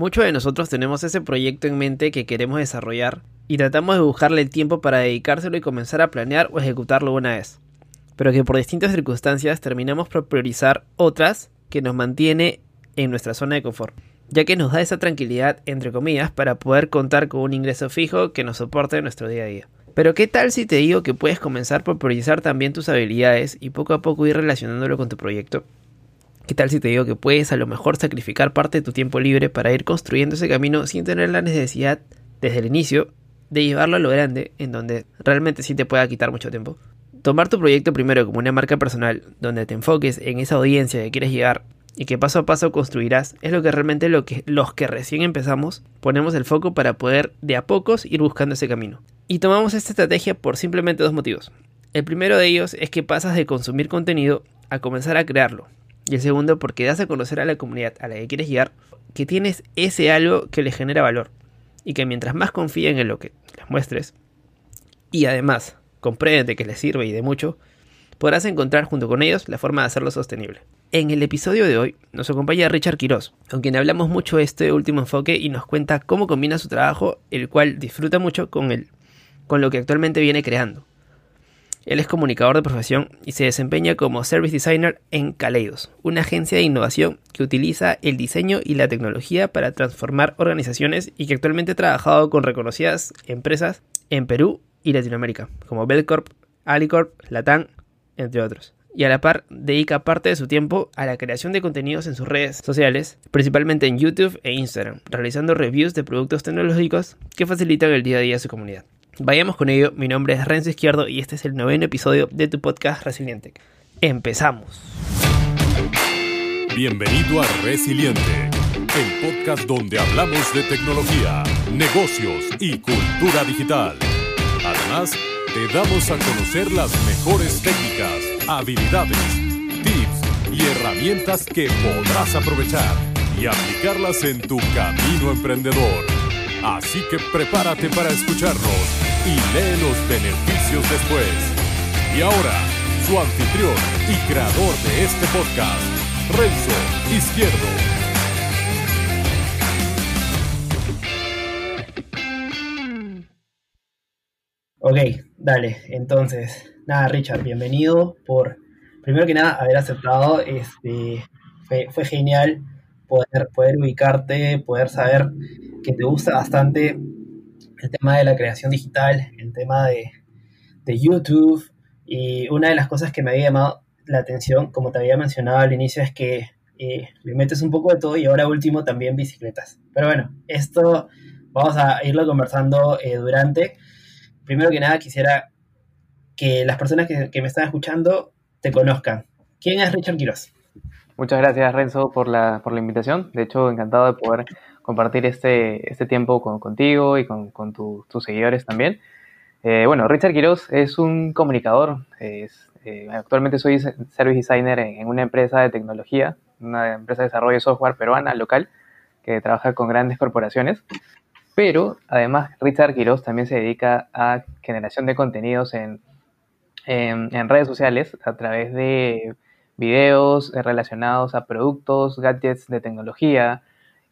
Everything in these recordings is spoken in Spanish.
Muchos de nosotros tenemos ese proyecto en mente que queremos desarrollar y tratamos de buscarle el tiempo para dedicárselo y comenzar a planear o ejecutarlo una vez. Pero que por distintas circunstancias terminamos por priorizar otras que nos mantiene en nuestra zona de confort, ya que nos da esa tranquilidad, entre comillas, para poder contar con un ingreso fijo que nos soporte nuestro día a día. Pero ¿qué tal si te digo que puedes comenzar por priorizar también tus habilidades y poco a poco ir relacionándolo con tu proyecto? ¿Qué tal si te digo que puedes a lo mejor sacrificar parte de tu tiempo libre para ir construyendo ese camino sin tener la necesidad desde el inicio de llevarlo a lo grande en donde realmente sí te pueda quitar mucho tiempo? Tomar tu proyecto primero como una marca personal, donde te enfoques en esa audiencia que quieres llegar y que paso a paso construirás, es lo que realmente lo que, los que recién empezamos ponemos el foco para poder de a pocos ir buscando ese camino. Y tomamos esta estrategia por simplemente dos motivos. El primero de ellos es que pasas de consumir contenido a comenzar a crearlo. Y el segundo porque das a conocer a la comunidad a la que quieres llegar que tienes ese algo que le genera valor. Y que mientras más confíen en lo que les muestres y además comprende que les sirve y de mucho, podrás encontrar junto con ellos la forma de hacerlo sostenible. En el episodio de hoy nos acompaña Richard Quiroz, con quien hablamos mucho de este último enfoque y nos cuenta cómo combina su trabajo, el cual disfruta mucho con él con lo que actualmente viene creando. Él es comunicador de profesión y se desempeña como Service Designer en Kaleidos, una agencia de innovación que utiliza el diseño y la tecnología para transformar organizaciones y que actualmente ha trabajado con reconocidas empresas en Perú y Latinoamérica, como Belcorp, Alicorp, Latam, entre otros. Y a la par dedica parte de su tiempo a la creación de contenidos en sus redes sociales, principalmente en YouTube e Instagram, realizando reviews de productos tecnológicos que facilitan el día a día a su comunidad. Vayamos con ello, mi nombre es Renzo Izquierdo y este es el noveno episodio de tu podcast Resiliente. Empezamos. Bienvenido a Resiliente, el podcast donde hablamos de tecnología, negocios y cultura digital. Además, te damos a conocer las mejores técnicas, habilidades, tips y herramientas que podrás aprovechar y aplicarlas en tu camino emprendedor. Así que prepárate para escucharnos y lee los beneficios después. Y ahora, su anfitrión y creador de este podcast, Renzo Izquierdo. Ok, dale, entonces, nada, Richard, bienvenido por, primero que nada, haber aceptado, este, fue, fue genial poder, poder ubicarte, poder saber que te gusta bastante el tema de la creación digital, el tema de, YouTube. Y una de las cosas que me había llamado la atención, como te había mencionado al inicio, es que eh, metes un poco de todo y ahora último también bicicletas. Pero bueno, esto vamos a irlo conversando eh, durante. Primero que nada quisiera que las personas que, me están escuchando te conozcan. ¿Quién es Richard Quiroz? Muchas gracias Renzo por la, por la invitación. De hecho, encantado de poder compartir este, este tiempo con, contigo y con, con tus seguidores también. Eh, bueno, Richard Quiroz es un comunicador. Es, eh, actualmente soy service designer en, una empresa de tecnología, una empresa de desarrollo de software peruana local que trabaja con grandes corporaciones. Pero además Richard Quiroz también se dedica a generación de contenidos en, en, en redes sociales a través de videos relacionados a productos, gadgets de tecnología,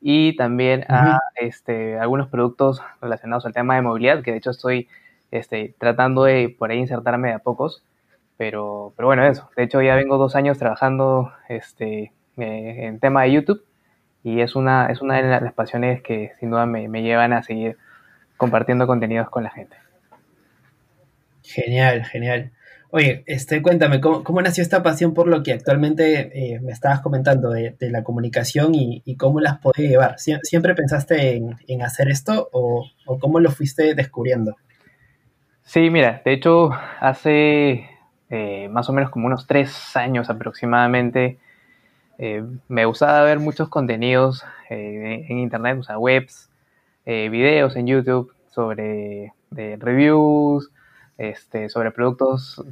y también a este, algunos productos relacionados al tema de movilidad, que de hecho estoy este, tratando de por ahí insertarme de a pocos, pero, pero bueno, eso. De hecho ya vengo dos años trabajando este, eh, en tema de YouTube y es una, es una de las pasiones que sin duda me, me llevan a seguir compartiendo contenidos con la gente. Genial, genial. Oye, este, cuéntame, ¿cómo, nació esta pasión por lo que actualmente eh, me estabas comentando de, la comunicación y, cómo las podés llevar? ¿Siempre pensaste en, hacer esto o, cómo lo fuiste descubriendo? Sí, mira, de hecho, hace eh, más o menos como unos tres años aproximadamente, eh, me gustaba ver muchos contenidos en internet, o sea, webs, videos en YouTube sobre reviews, este, sobre productos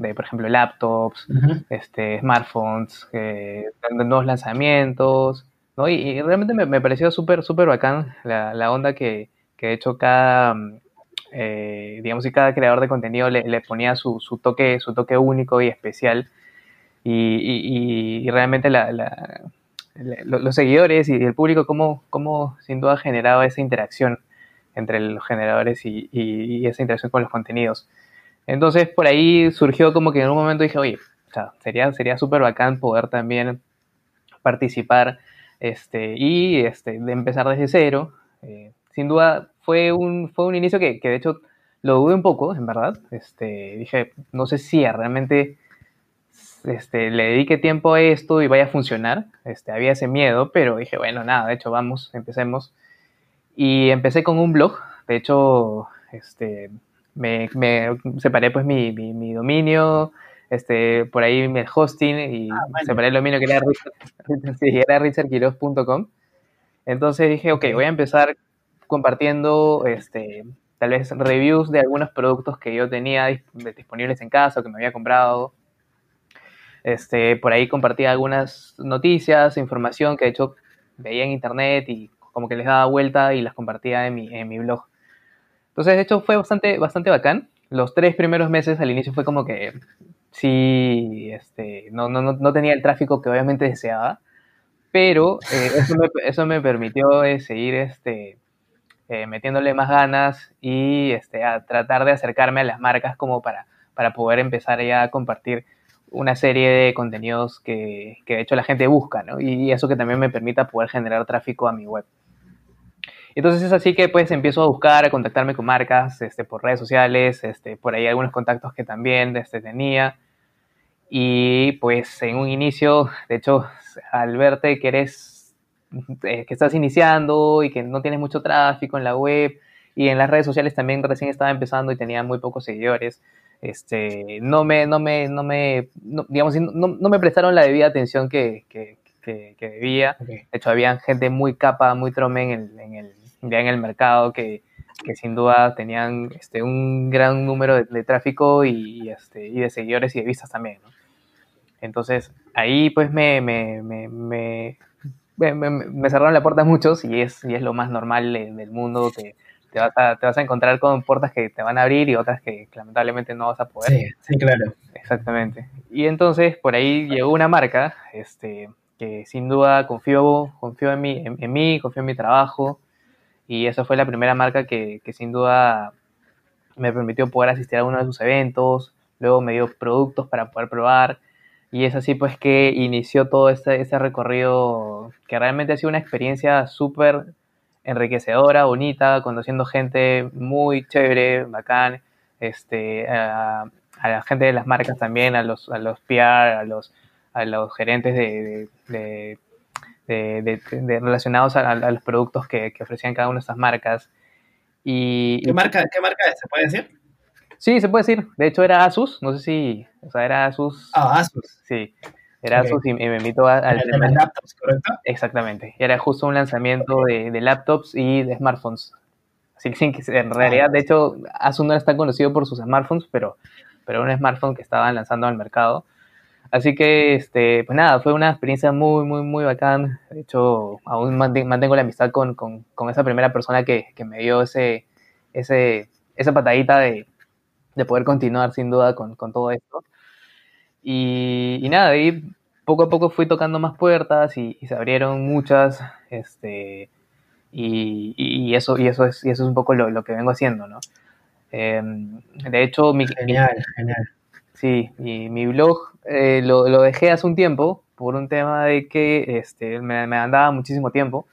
de, por ejemplo, laptops, este, smartphones, eh, nuevos lanzamientos, ¿no? Y, realmente me, pareció súper, súper bacán la, onda que, que, de hecho cada, eh, digamos, y cada creador de contenido le, ponía su, su, toque, su toque único y especial. Y, y realmente la, los seguidores y el público, cómo, cómo sin duda generaba esa interacción entre los generadores y, esa interacción con los contenidos. Entonces, por ahí surgió como que en un momento dije, oye, sería sería súper bacán poder también participar este, y este, de empezar desde cero. Eh, sin duda, fue un, fue un inicio que, que, de hecho lo dudé un poco, en verdad. Este, dije, no sé si realmente este, le dedique tiempo a esto y vaya a funcionar. Este, había ese miedo, pero dije, bueno, nada, de hecho, vamos, empecemos. Y empecé con un blog. De hecho, este, me, separé pues mi, mi, dominio, este, por ahí el hosting y ah, separé el dominio que era, richardquiroz.com. Entonces dije, ok, voy a empezar compartiendo este, tal vez reviews de algunos productos que yo tenía disponibles en casa o que me había comprado. Este, por ahí compartía algunas noticias, información que de hecho veía en internet y como que les daba vuelta y las compartía en mi, en mi blog. Entonces, de hecho, fue bastante, bastante bacán. Los tres primeros meses al inicio fue como que sí, este, no, no, no tenía el tráfico que obviamente deseaba, pero eh, eso, me, eso, me, permitió eh, seguir este, eh, metiéndole más ganas y este, a tratar de acercarme a las marcas como para, para poder empezar ya a compartir una serie de contenidos que, que de hecho la gente busca, ¿no? Y eso que también me permita poder generar tráfico a mi web. Entonces es así que pues empiezo a buscar, a contactarme con marcas este, por redes sociales, este, por ahí algunos contactos que también este, tenía. Y pues en un inicio, de hecho, al verte que eres eh, que estás iniciando y que no tienes mucho tráfico en la web y en las redes sociales también recién estaba empezando y tenía muy pocos seguidores. Este, no me, no me, no me, digamos, no, no, me prestaron la debida atención que, que, que, debía. De hecho, había gente muy capa, muy trome en el, en el, ya en el mercado que, que sin duda tenían este, un gran número de, tráfico y, este, y de seguidores y de vistas también. Entonces, ahí pues me, me, me, me, cerraron la puerta a muchos y es, y es lo más normal del mundo. Te, te, vas a, te vas a encontrar con puertas que te van a abrir y otras que lamentablemente no vas a poder. Sí, sí, claro. Exactamente. Y entonces por ahí llegó una marca este, que sin duda confió, confió en, mí, en, mí, confió en mi trabajo y esa fue la primera marca que, que sin duda me permitió poder asistir a uno de sus eventos, luego me dio productos para poder probar y es así pues que inició todo este, este recorrido que realmente ha sido una experiencia súper enriquecedora, bonita, conociendo gente muy chévere, bacán, este, a, la gente de las marcas también, a los, a los PR, a los, a los gerentes de, relacionados a, los productos que, que, ofrecían cada una de estas marcas. Y, ¿Qué, marca, ¿Qué marca es? ¿Se puede decir? Sí, se puede decir. De hecho, era Asus. No sé si. O sea, era Asus. Ah, Asus. Sí. Era Asus y, me invitó al. De laptops, ¿correcto? Exactamente. Era justo un lanzamiento de, laptops y de smartphones. Así que en realidad, ah. de hecho, Asus no era tan conocido por sus smartphones, pero, pero un smartphone que estaban lanzando al mercado. Así que, este, pues nada, fue una experiencia muy, muy, muy bacán. De hecho, aún mantengo la amistad con, con, con esa primera persona que, que, me dio ese, ese, esa patadita de, de poder continuar sin duda con, todo esto. Y, nada, ahí poco a poco fui tocando más puertas y, se abrieron muchas, este, y, eso, y, eso, es, y eso es un poco lo, que vengo haciendo, ¿no? Em, de hecho, mi, genial, genial. Sí, y mi blog eh, lo, dejé hace un tiempo por un tema de que este, me, me andaba muchísimo tiempo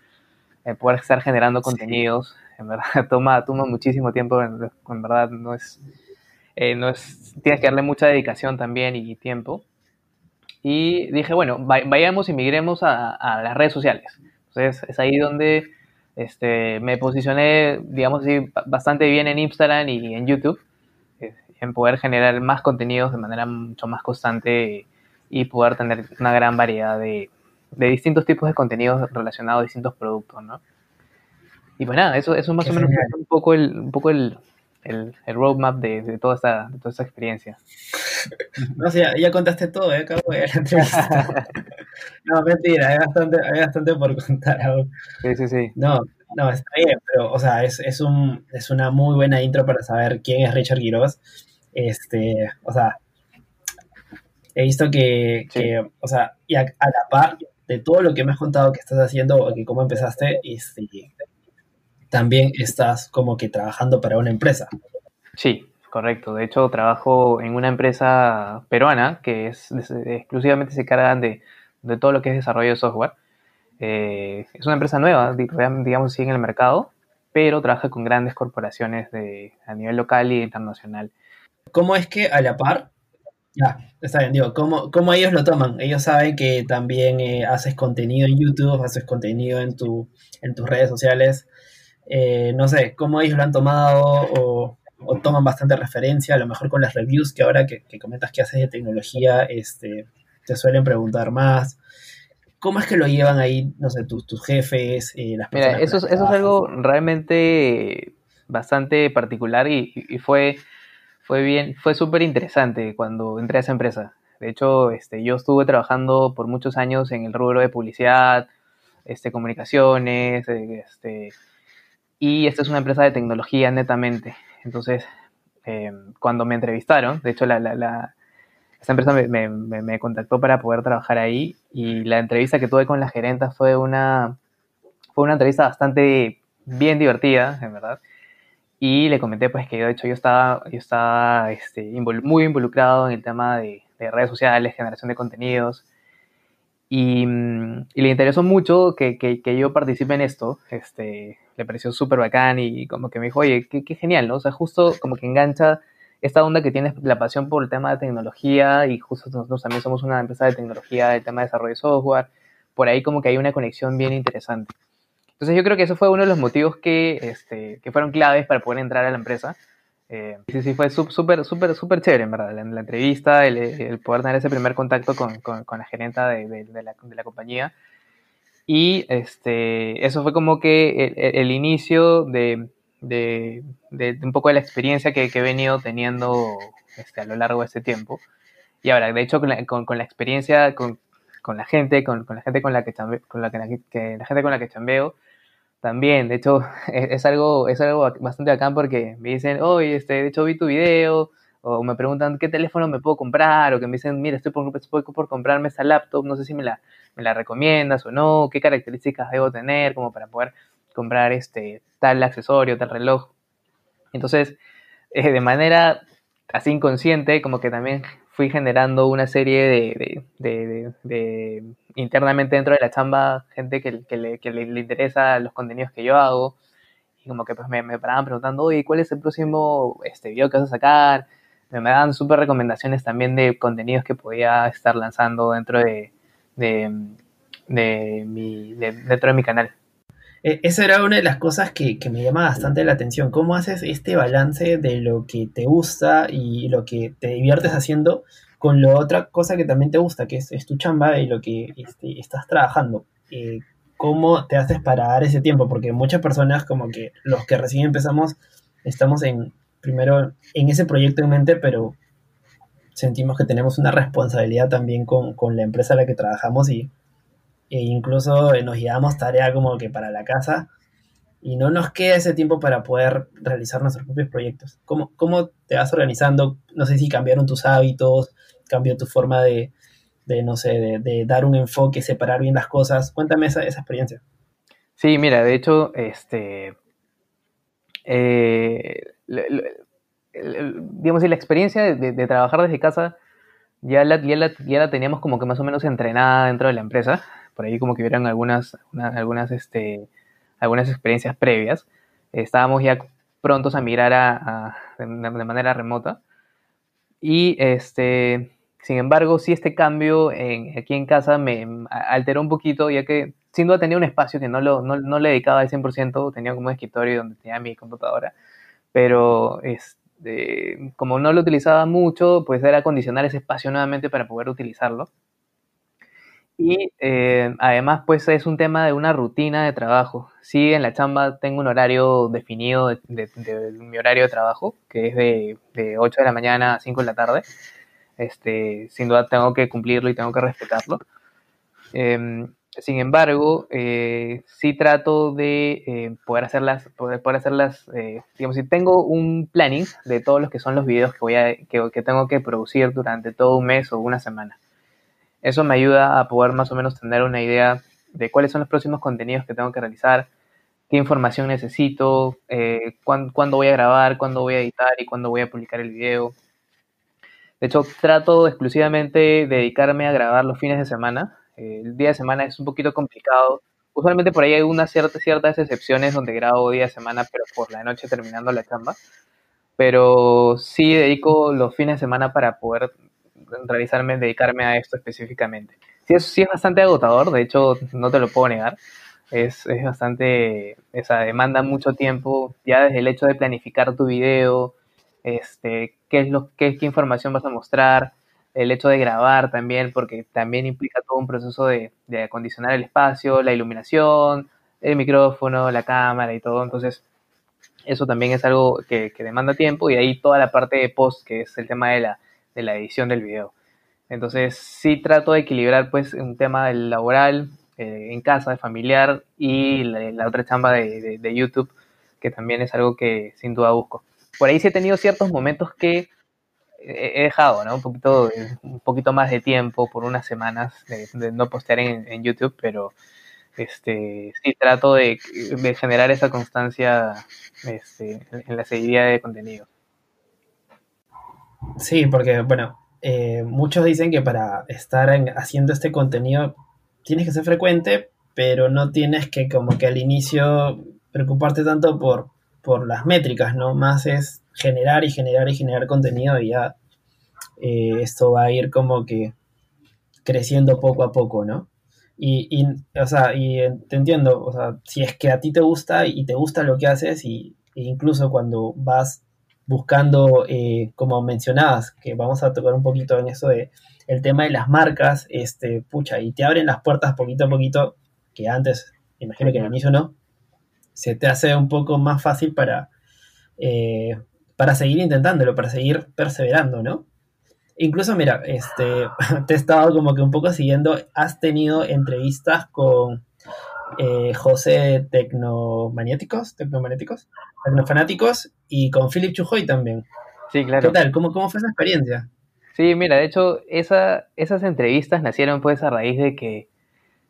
eh, poder estar generando contenidos. En verdad, toma, toma muchísimo tiempo, en verdad no es, eh, no es, tienes que darle mucha dedicación también y tiempo. Y dije, bueno, vayamos y migremos a, las redes sociales. Entonces es ahí donde este, me posicioné, digamos así, bastante bien en Instagram y en YouTube, en poder generar más contenidos de manera mucho más constante y poder tener una gran variedad de, distintos tipos de contenidos relacionados a distintos productos, ¿no? Y pues nada, eso, eso es más o menos un poco el, un poco el, el, roadmap de, toda esta, toda esta experiencia. No, sí, ya, contaste todo, ya acabo de la entrevista. no, mentira, hay bastante, hay bastante por contar aún. Sí, sí, sí. No, no, está bien, pero, o sea, es, es, un, es una muy buena intro para saber quién es Richard Quiroz. Este, o sea, he visto que, que o sea, y a, la par, de todo lo que me has contado que estás haciendo o que cómo empezaste, este, también estás como que trabajando para una empresa. Sí, correcto. De hecho, trabajo en una empresa peruana que es, exclusivamente se cargan de, de, todo lo que es desarrollo de software. Eh, es una empresa nueva, digamos así, en el mercado, pero trabaja con grandes corporaciones de, a nivel local y internacional. ¿Cómo es que a la par ya, está bien, digo, ¿cómo, ¿cómo, ellos lo toman? Ellos saben que también eh, haces contenido en YouTube, haces contenido en, tu, en tus redes sociales. Eh, no sé, ¿cómo ellos lo han tomado o, toman bastante referencia? A lo mejor con las reviews que ahora que, comentas que haces de tecnología, este, te suelen preguntar más. ¿Cómo es que lo llevan ahí, no sé, tus, tus jefes, eh, las personas? Mira, eso, eso es algo realmente bastante particular y, y fue fue bien, fue súper interesante cuando entré a esa empresa. De hecho, este, yo estuve trabajando por muchos años en el rubro de publicidad, este, comunicaciones, eh, este, y esta es una empresa de tecnología netamente. Entonces, eh, cuando me entrevistaron, de hecho, la, la, esta empresa me, contactó para poder trabajar ahí y la entrevista que tuve con la gerenta fue una, fue una entrevista bastante bien divertida, en verdad. Y le comenté pues que de hecho yo estaba, yo estaba este, muy involucrado en el tema de, redes sociales, generación de contenidos. Y, y le interesó mucho que, que, que, yo participe en esto. Este, le pareció súper bacán y como que me dijo, oye, qué, qué, genial, ¿no? O sea, justo como que engancha esta onda que tienes la pasión por el tema de tecnología y justo nosotros también somos una empresa de tecnología, el tema de desarrollo de software. Por ahí como que hay una conexión bien interesante. Entonces yo creo que eso fue uno de los motivos que, este, que fueron claves para poder entrar a la empresa. Eh, sí, sí, fue súper, súper, súper chévere, en verdad, la, la entrevista, el, el, poder tener ese primer contacto con, con, con la gerenta de, de, de, la, de, la, compañía. Y este, eso fue como que el, el inicio de, un poco de la experiencia que, que he venido teniendo este, a lo largo de este tiempo. Y ahora, de hecho, con la, con, la experiencia, con, la gente, con, la gente con la que, con la que, la gente con la que chambeo, también, de hecho, es, algo, es algo bastante bacán porque me dicen, oye, este, de hecho vi tu video, o me preguntan qué teléfono me puedo comprar, o que me dicen, mira, estoy por, estoy por comprarme esta laptop, no sé si me la, me la recomiendas o no, qué características debo tener como para poder comprar este tal accesorio, tal reloj. Entonces, eh, de manera así inconsciente, como que también fui generando una serie de, de, de, internamente dentro de la chamba, gente que, que, le, que le, interesa los contenidos que yo hago. Y como que pues me, me paraban preguntando, oye, ¿cuál es el próximo este, video que vas a sacar? Me, me daban súper recomendaciones también de contenidos que podía estar lanzando dentro de, de, mi, dentro de mi canal. E, esa era una de las cosas que, que, me llama bastante la atención. ¿Cómo haces este balance de lo que te gusta y lo que te diviertes haciendo con la otra cosa que también te gusta, que es, tu chamba y lo que este, estás trabajando? Eh, ¿Cómo te haces para dar ese tiempo? Porque muchas personas, como que los que recién empezamos, estamos en primero en ese proyecto en mente, pero sentimos que tenemos una responsabilidad también con, con la empresa a la que trabajamos y e incluso nos llevamos tarea como que para la casa y no nos queda ese tiempo para poder realizar nuestros propios proyectos. ¿Cómo, cómo te vas organizando? No sé si cambiaron tus hábitos, cambió tu forma de, de no sé, de, dar un enfoque, separar bien las cosas. Cuéntame esa, esa experiencia. Sí, mira, de hecho, este, eh, la experiencia de, de, trabajar desde casa ya la, ya, la, ya la teníamos como que más o menos entrenada dentro de la empresa por ahí como que hubieran algunas, algunas, este, algunas experiencias previas. estábamos ya prontos a migrar a, de, manera remota. Y este, sin embargo, sí este cambio en, aquí en casa me alteró un poquito, ya que sin duda tenía un espacio que no, lo, no, no le dedicaba al 100%, tenía como un escritorio donde tenía mi computadora, pero este, como no lo utilizaba mucho, pues era acondicionar ese espacio nuevamente para poder utilizarlo. Y eh, además, pues es un tema de una rutina de trabajo. Sí, en la chamba tengo un horario definido de, mi horario de trabajo, que es de, de, 8 de la mañana a 5 de la tarde. Este, sin duda tengo que cumplirlo y tengo que respetarlo. Eh, sin embargo, eh, sí trato de eh, poder hacerlas, poder, poder hacerlas, eh, digamos, si tengo un planning de todos los que son los videos que voy a, que tengo que producir durante todo un mes o una semana Eso me ayuda a poder más o menos tener una idea de cuáles son los próximos contenidos que tengo que realizar, qué información necesito, eh, cuándo, voy a grabar, cuándo voy a editar y cuándo voy a publicar el video. De hecho, trato exclusivamente de dedicarme a grabar los fines de semana. Eh, el día de semana es un poquito complicado. Usualmente por ahí hay unas ciertas, ciertas excepciones donde grabo día de semana, pero por la noche terminando la chamba. Pero sí dedico los fines de semana para poder realizarme, dedicarme a esto específicamente. Sí es, sí es bastante agotador, de hecho no te lo puedo negar. Es, es bastante, esa demanda mucho tiempo, ya desde el hecho de planificar tu video, este, qué es lo, qué, información vas a mostrar, el hecho de grabar también, porque también implica todo un proceso de, de acondicionar el espacio, la iluminación, el micrófono, la cámara y todo. Entonces, eso también es algo que, que, demanda tiempo y ahí toda la parte de post, que es el tema de la, de la edición del video. Entonces sí trato de equilibrar pues un tema laboral, eh, en casa, de familiar y la, otra chamba de, de, YouTube, que también es algo que sin duda busco. Por ahí sí he tenido ciertos momentos que he dejado, ¿no? Un poquito, un poquito más de tiempo por unas semanas de, no postear en, en, YouTube, pero este, sí trato de, de generar esa constancia este, en la seguidilla de contenido. Sí, porque, bueno, eh, muchos dicen que para estar haciendo este contenido tienes que ser frecuente, pero no tienes que como que al inicio preocuparte tanto por, por las métricas, ¿no? Más es generar y generar y generar contenido y ya eh, esto va a ir como que creciendo poco a poco, ¿no? Y, y, o sea, y te entiendo, o sea, si es que a ti te gusta y te gusta lo que haces y e incluso cuando vas buscando, eh, como mencionabas, que vamos a tocar un poquito en eso de el tema de las marcas, este, pucha, y te abren las puertas poquito a poquito, que antes, imagino que al inicio no, se te hace un poco más fácil para, eh, para seguir intentándolo, para seguir perseverando, ¿no? Incluso, mira, este, te he estado como que un poco siguiendo, has tenido entrevistas con eh, José Tecnomagnéticos, Tecnomagnéticos, Tecnofanáticos y con Philip Chujoy también. Sí, claro. ¿Qué tal? ¿Cómo, cómo fue esa experiencia? Sí, mira, de hecho, esa, esas entrevistas nacieron pues a raíz de que,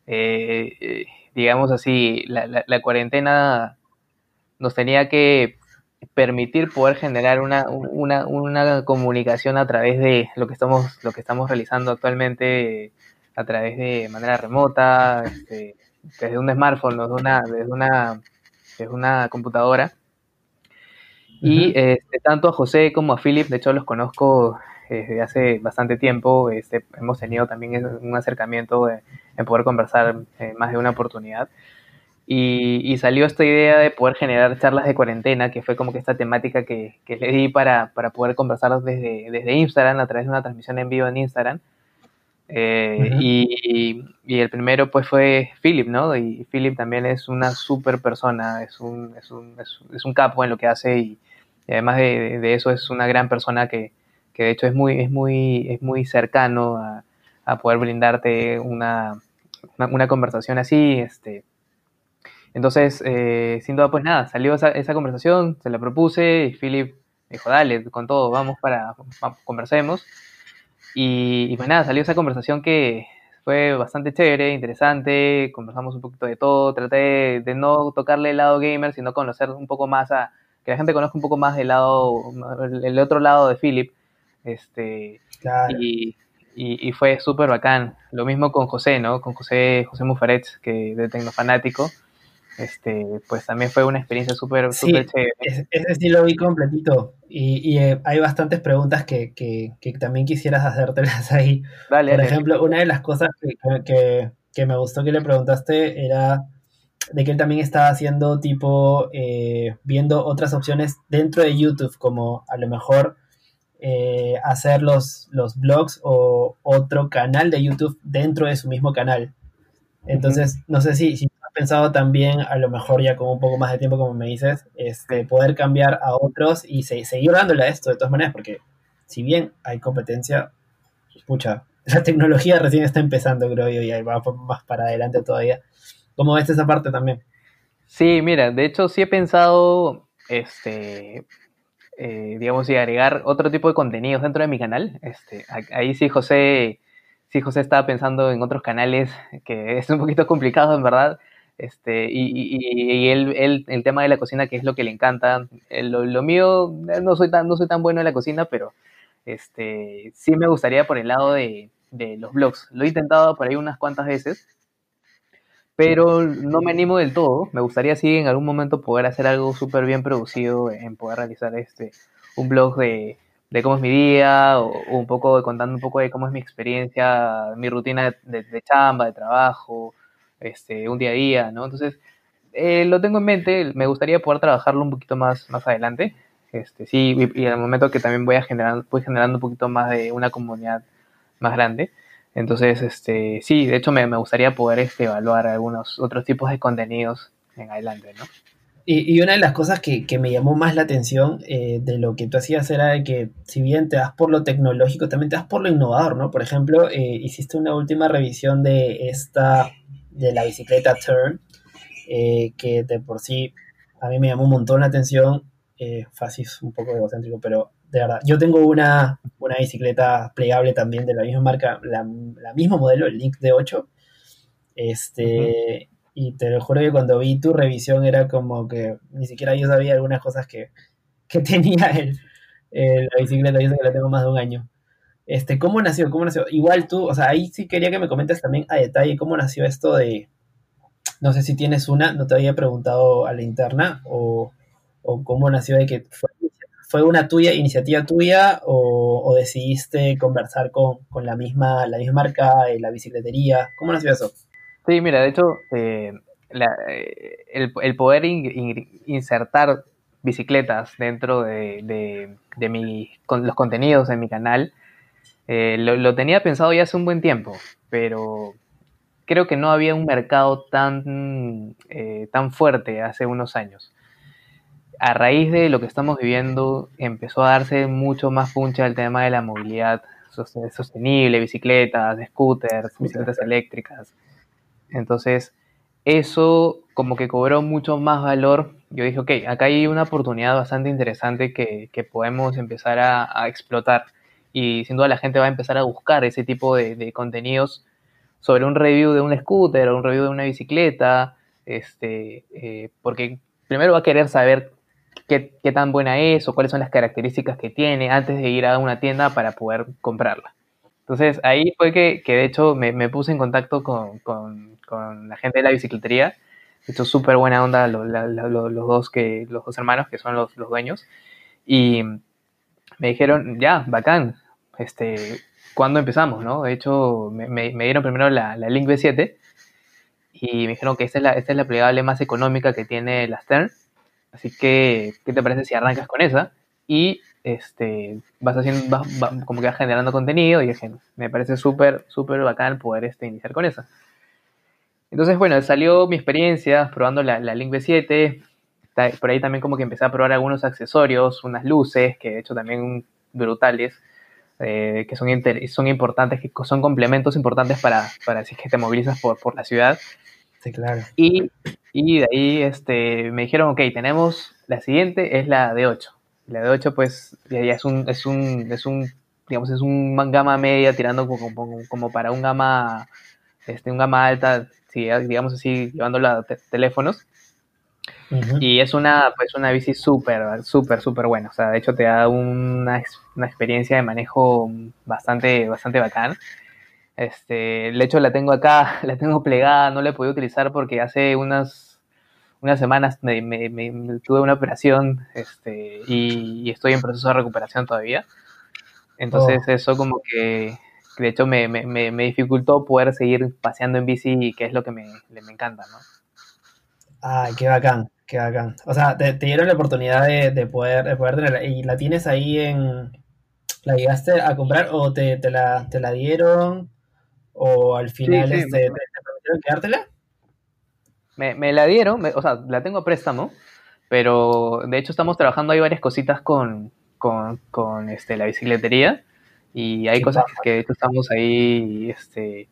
eh, eh, digamos así, la, la, cuarentena nos tenía que permitir poder generar una, una, una, comunicación a través de lo que estamos, lo que estamos realizando actualmente a través de manera remota, este, desde un smartphone, desde una, desde una, desde una computadora. Y este, tanto a José como a Philip, de hecho los conozco eh, desde hace bastante tiempo, este, hemos tenido también un acercamiento en poder conversar en más de una oportunidad. Y, y, salió esta idea de poder generar charlas de cuarentena, que fue como que esta temática que, que le di para, para poder conversar desde, desde Instagram, a través de una transmisión en vivo en Instagram. Eh, y, y, el primero pues fue Philip, ¿no? Y Philip también es una super persona, es un, es un, es, un capo en lo que hace y, además de, de, eso es una gran persona que, que, de hecho es muy, es muy, es muy cercano a, a poder brindarte una, una, conversación así. Este. Entonces, eh, sin duda pues nada, salió esa, esa conversación, se la propuse y Philip dijo, dale, con todo, vamos para, vamos, conversemos. Y, pues nada, salió esa conversación que fue bastante chévere, interesante, conversamos un poquito de todo, traté de, no tocarle el lado gamer, sino conocer un poco más a, que la gente conozca un poco más del lado, el, otro lado de Philip, este, y, y, fue súper bacán. Lo mismo con José, ¿no? Con José, José Mufaretz, que de Tecnofanático, este, pues también fue una experiencia súper sí, chévere. Ese sí lo vi completito. Y, y eh, hay bastantes preguntas que, que, que, también quisieras hacértelas ahí. Dale, Por dale. ejemplo, una de las cosas que, que, me gustó que le preguntaste era de que él también estaba haciendo tipo, eh, viendo otras opciones dentro de YouTube, como a lo mejor eh, hacer los, los blogs o otro canal de YouTube dentro de su mismo canal. Entonces, no sé si, si pensado también, a lo mejor ya con un poco más de tiempo, como me dices, este, poder cambiar a otros y se, seguir dándole a esto de todas maneras, porque si bien hay competencia, pucha, la tecnología recién está empezando, creo yo, y ahí va más para adelante todavía. ¿Cómo ves esa parte también? Sí, mira, de hecho sí he pensado, este, eh, digamos, y agregar otro tipo de contenidos dentro de mi canal. Este, ahí sí José sí, José estaba pensando en otros canales, que es un poquito complicado en verdad, este, y, él, el tema de la cocina, que es lo que le encanta. Lo, mío, no soy, tan, no soy tan bueno en la cocina, pero este, sí me gustaría por el lado de, los blogs. Lo he intentado por ahí unas cuantas veces, pero no me animo del todo. Me gustaría sí en algún momento poder hacer algo súper bien producido, en poder realizar este, un blog de, cómo es mi día, o, un poco contando un poco de cómo es mi experiencia, mi rutina de, de chamba, de trabajo, este, un día a día, ¿no? Entonces, eh, lo tengo en mente, me gustaría poder trabajarlo un poquito más, más adelante. Este, sí, y, el momento que también voy a generar, voy generando un poquito más de una comunidad más grande. Entonces, este, sí, de hecho me, me gustaría poder este, evaluar algunos otros tipos de contenidos en adelante, ¿no? Y, y, una de las cosas que, que, me llamó más la atención eh, de lo que tú hacías era de que si bien te das por lo tecnológico, también te das por lo innovador, ¿no? Por ejemplo, eh, hiciste una última revisión de esta de la bicicleta Turn, eh, que de por sí a mí me llamó un montón la atención. Eh, fácil, un poco egocéntrico, pero de verdad, yo tengo una, una bicicleta plegable también de la misma marca, la, la mismo modelo, el Link D8. Este, y te lo juro que cuando vi tu revisión era como que ni siquiera yo sabía algunas cosas que, que tenía el, la bicicleta, yo sé que la tengo más de un año. Este, ¿Cómo nació? ¿Cómo nació? Igual tú, o sea, ahí sí quería que me comentes también a detalle cómo nació esto de, no sé si tienes una, no te había preguntado a la interna, o, cómo nació de que fue, una tuya, iniciativa tuya, o, decidiste conversar con, la, misma, la misma marca, la bicicletería, ¿cómo nació eso? Sí, mira, de hecho, eh, eh, el, poder insertar bicicletas dentro de, de, mi, con los contenidos de mi canal, eh, lo, tenía pensado ya hace un buen tiempo, pero creo que no había un mercado tan, eh, tan fuerte hace unos años. A raíz de lo que estamos viviendo, empezó a darse mucho más puncha el tema de la movilidad sostenible, bicicletas, scooters, bicicletas eléctricas. Entonces, eso como que cobró mucho más valor. Yo dije, ok, acá hay una oportunidad bastante interesante que, podemos empezar a explotar y sin duda la gente va a empezar a buscar ese tipo de, contenidos sobre un review de un scooter o un review de una bicicleta, este, eh, porque primero va a querer saber qué, tan buena es o cuáles son las características que tiene antes de ir a una tienda para poder comprarla. Entonces ahí fue que, de hecho me, puse en contacto con, la gente de la bicicletería. De hecho, súper buena onda los, dos que, los dos hermanos que son los, los dueños. Y me dijeron, ya, bacán, este, ¿cuándo empezamos? ¿no? De hecho, me, dieron primero la, Link B7 y me dijeron que esta es, la, esta es la plegable más económica que tiene la Stern. Así que, ¿qué te parece si arrancas con esa? Y este, vas haciendo, como que vas generando contenido y dije, me parece súper, súper bacán poder este, iniciar con esa. Entonces, bueno, salió mi experiencia probando la, la Link B7, por ahí también como que empecé a probar algunos accesorios, unas luces, que de hecho también brutales, eh, que son, son importantes, que son complementos importantes para, para si es que te movilizas por, por la ciudad. Sí, claro. Y, y, de ahí este, me dijeron, ok, tenemos la siguiente, es la de 8. La de 8 pues ya, es un, es un, es un, digamos, es un gama media tirando como, como, para un gama, este, un gama alta, digamos así, llevando a teléfonos. Y es una, pues una bici súper, súper, súper buena. O sea, de hecho te da una, una, experiencia de manejo bastante, bastante bacán. Este, de hecho la tengo acá, la tengo plegada, no la he podido utilizar porque hace unas, unas semanas me, tuve una operación este, y, estoy en proceso de recuperación todavía. Entonces oh. eso como que, de hecho me, me, dificultó poder seguir paseando en bici, que es lo que me, me encanta, ¿no? Ay, qué bacán. Qué bacán. O sea, te, dieron la oportunidad de, poder, de poder tenerla. ¿Y la tienes ahí en... ¿La llegaste a comprar o te, la, te la dieron? ¿O al final este, te, permitieron quedártela? Me, me la dieron, o sea, la tengo a préstamo, pero de hecho estamos trabajando ahí varias cositas con, con, este, la bicicletería y hay cosas que de hecho estamos ahí, este,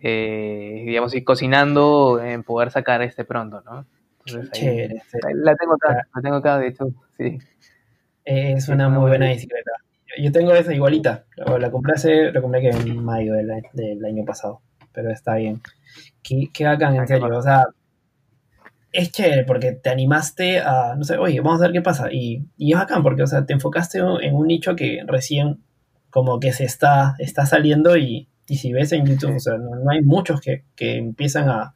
eh, digamos, y cocinando en poder sacar este pronto, ¿no? La tengo acá, la tengo acá, de hecho, sí. Es una muy buena bicicleta. Yo tengo esa igualita. La, compré hace, la compré que en mayo del, año pasado. Pero está bien. Qué, qué bacán, en ah, serio. O sea, es chévere porque te animaste a, no sé, oye, vamos a ver qué pasa. Y, y es bacán porque, o sea, te enfocaste en un nicho que recién como que se está, está saliendo y, y si ves en YouTube, o sea, no, hay muchos que, que empiezan a,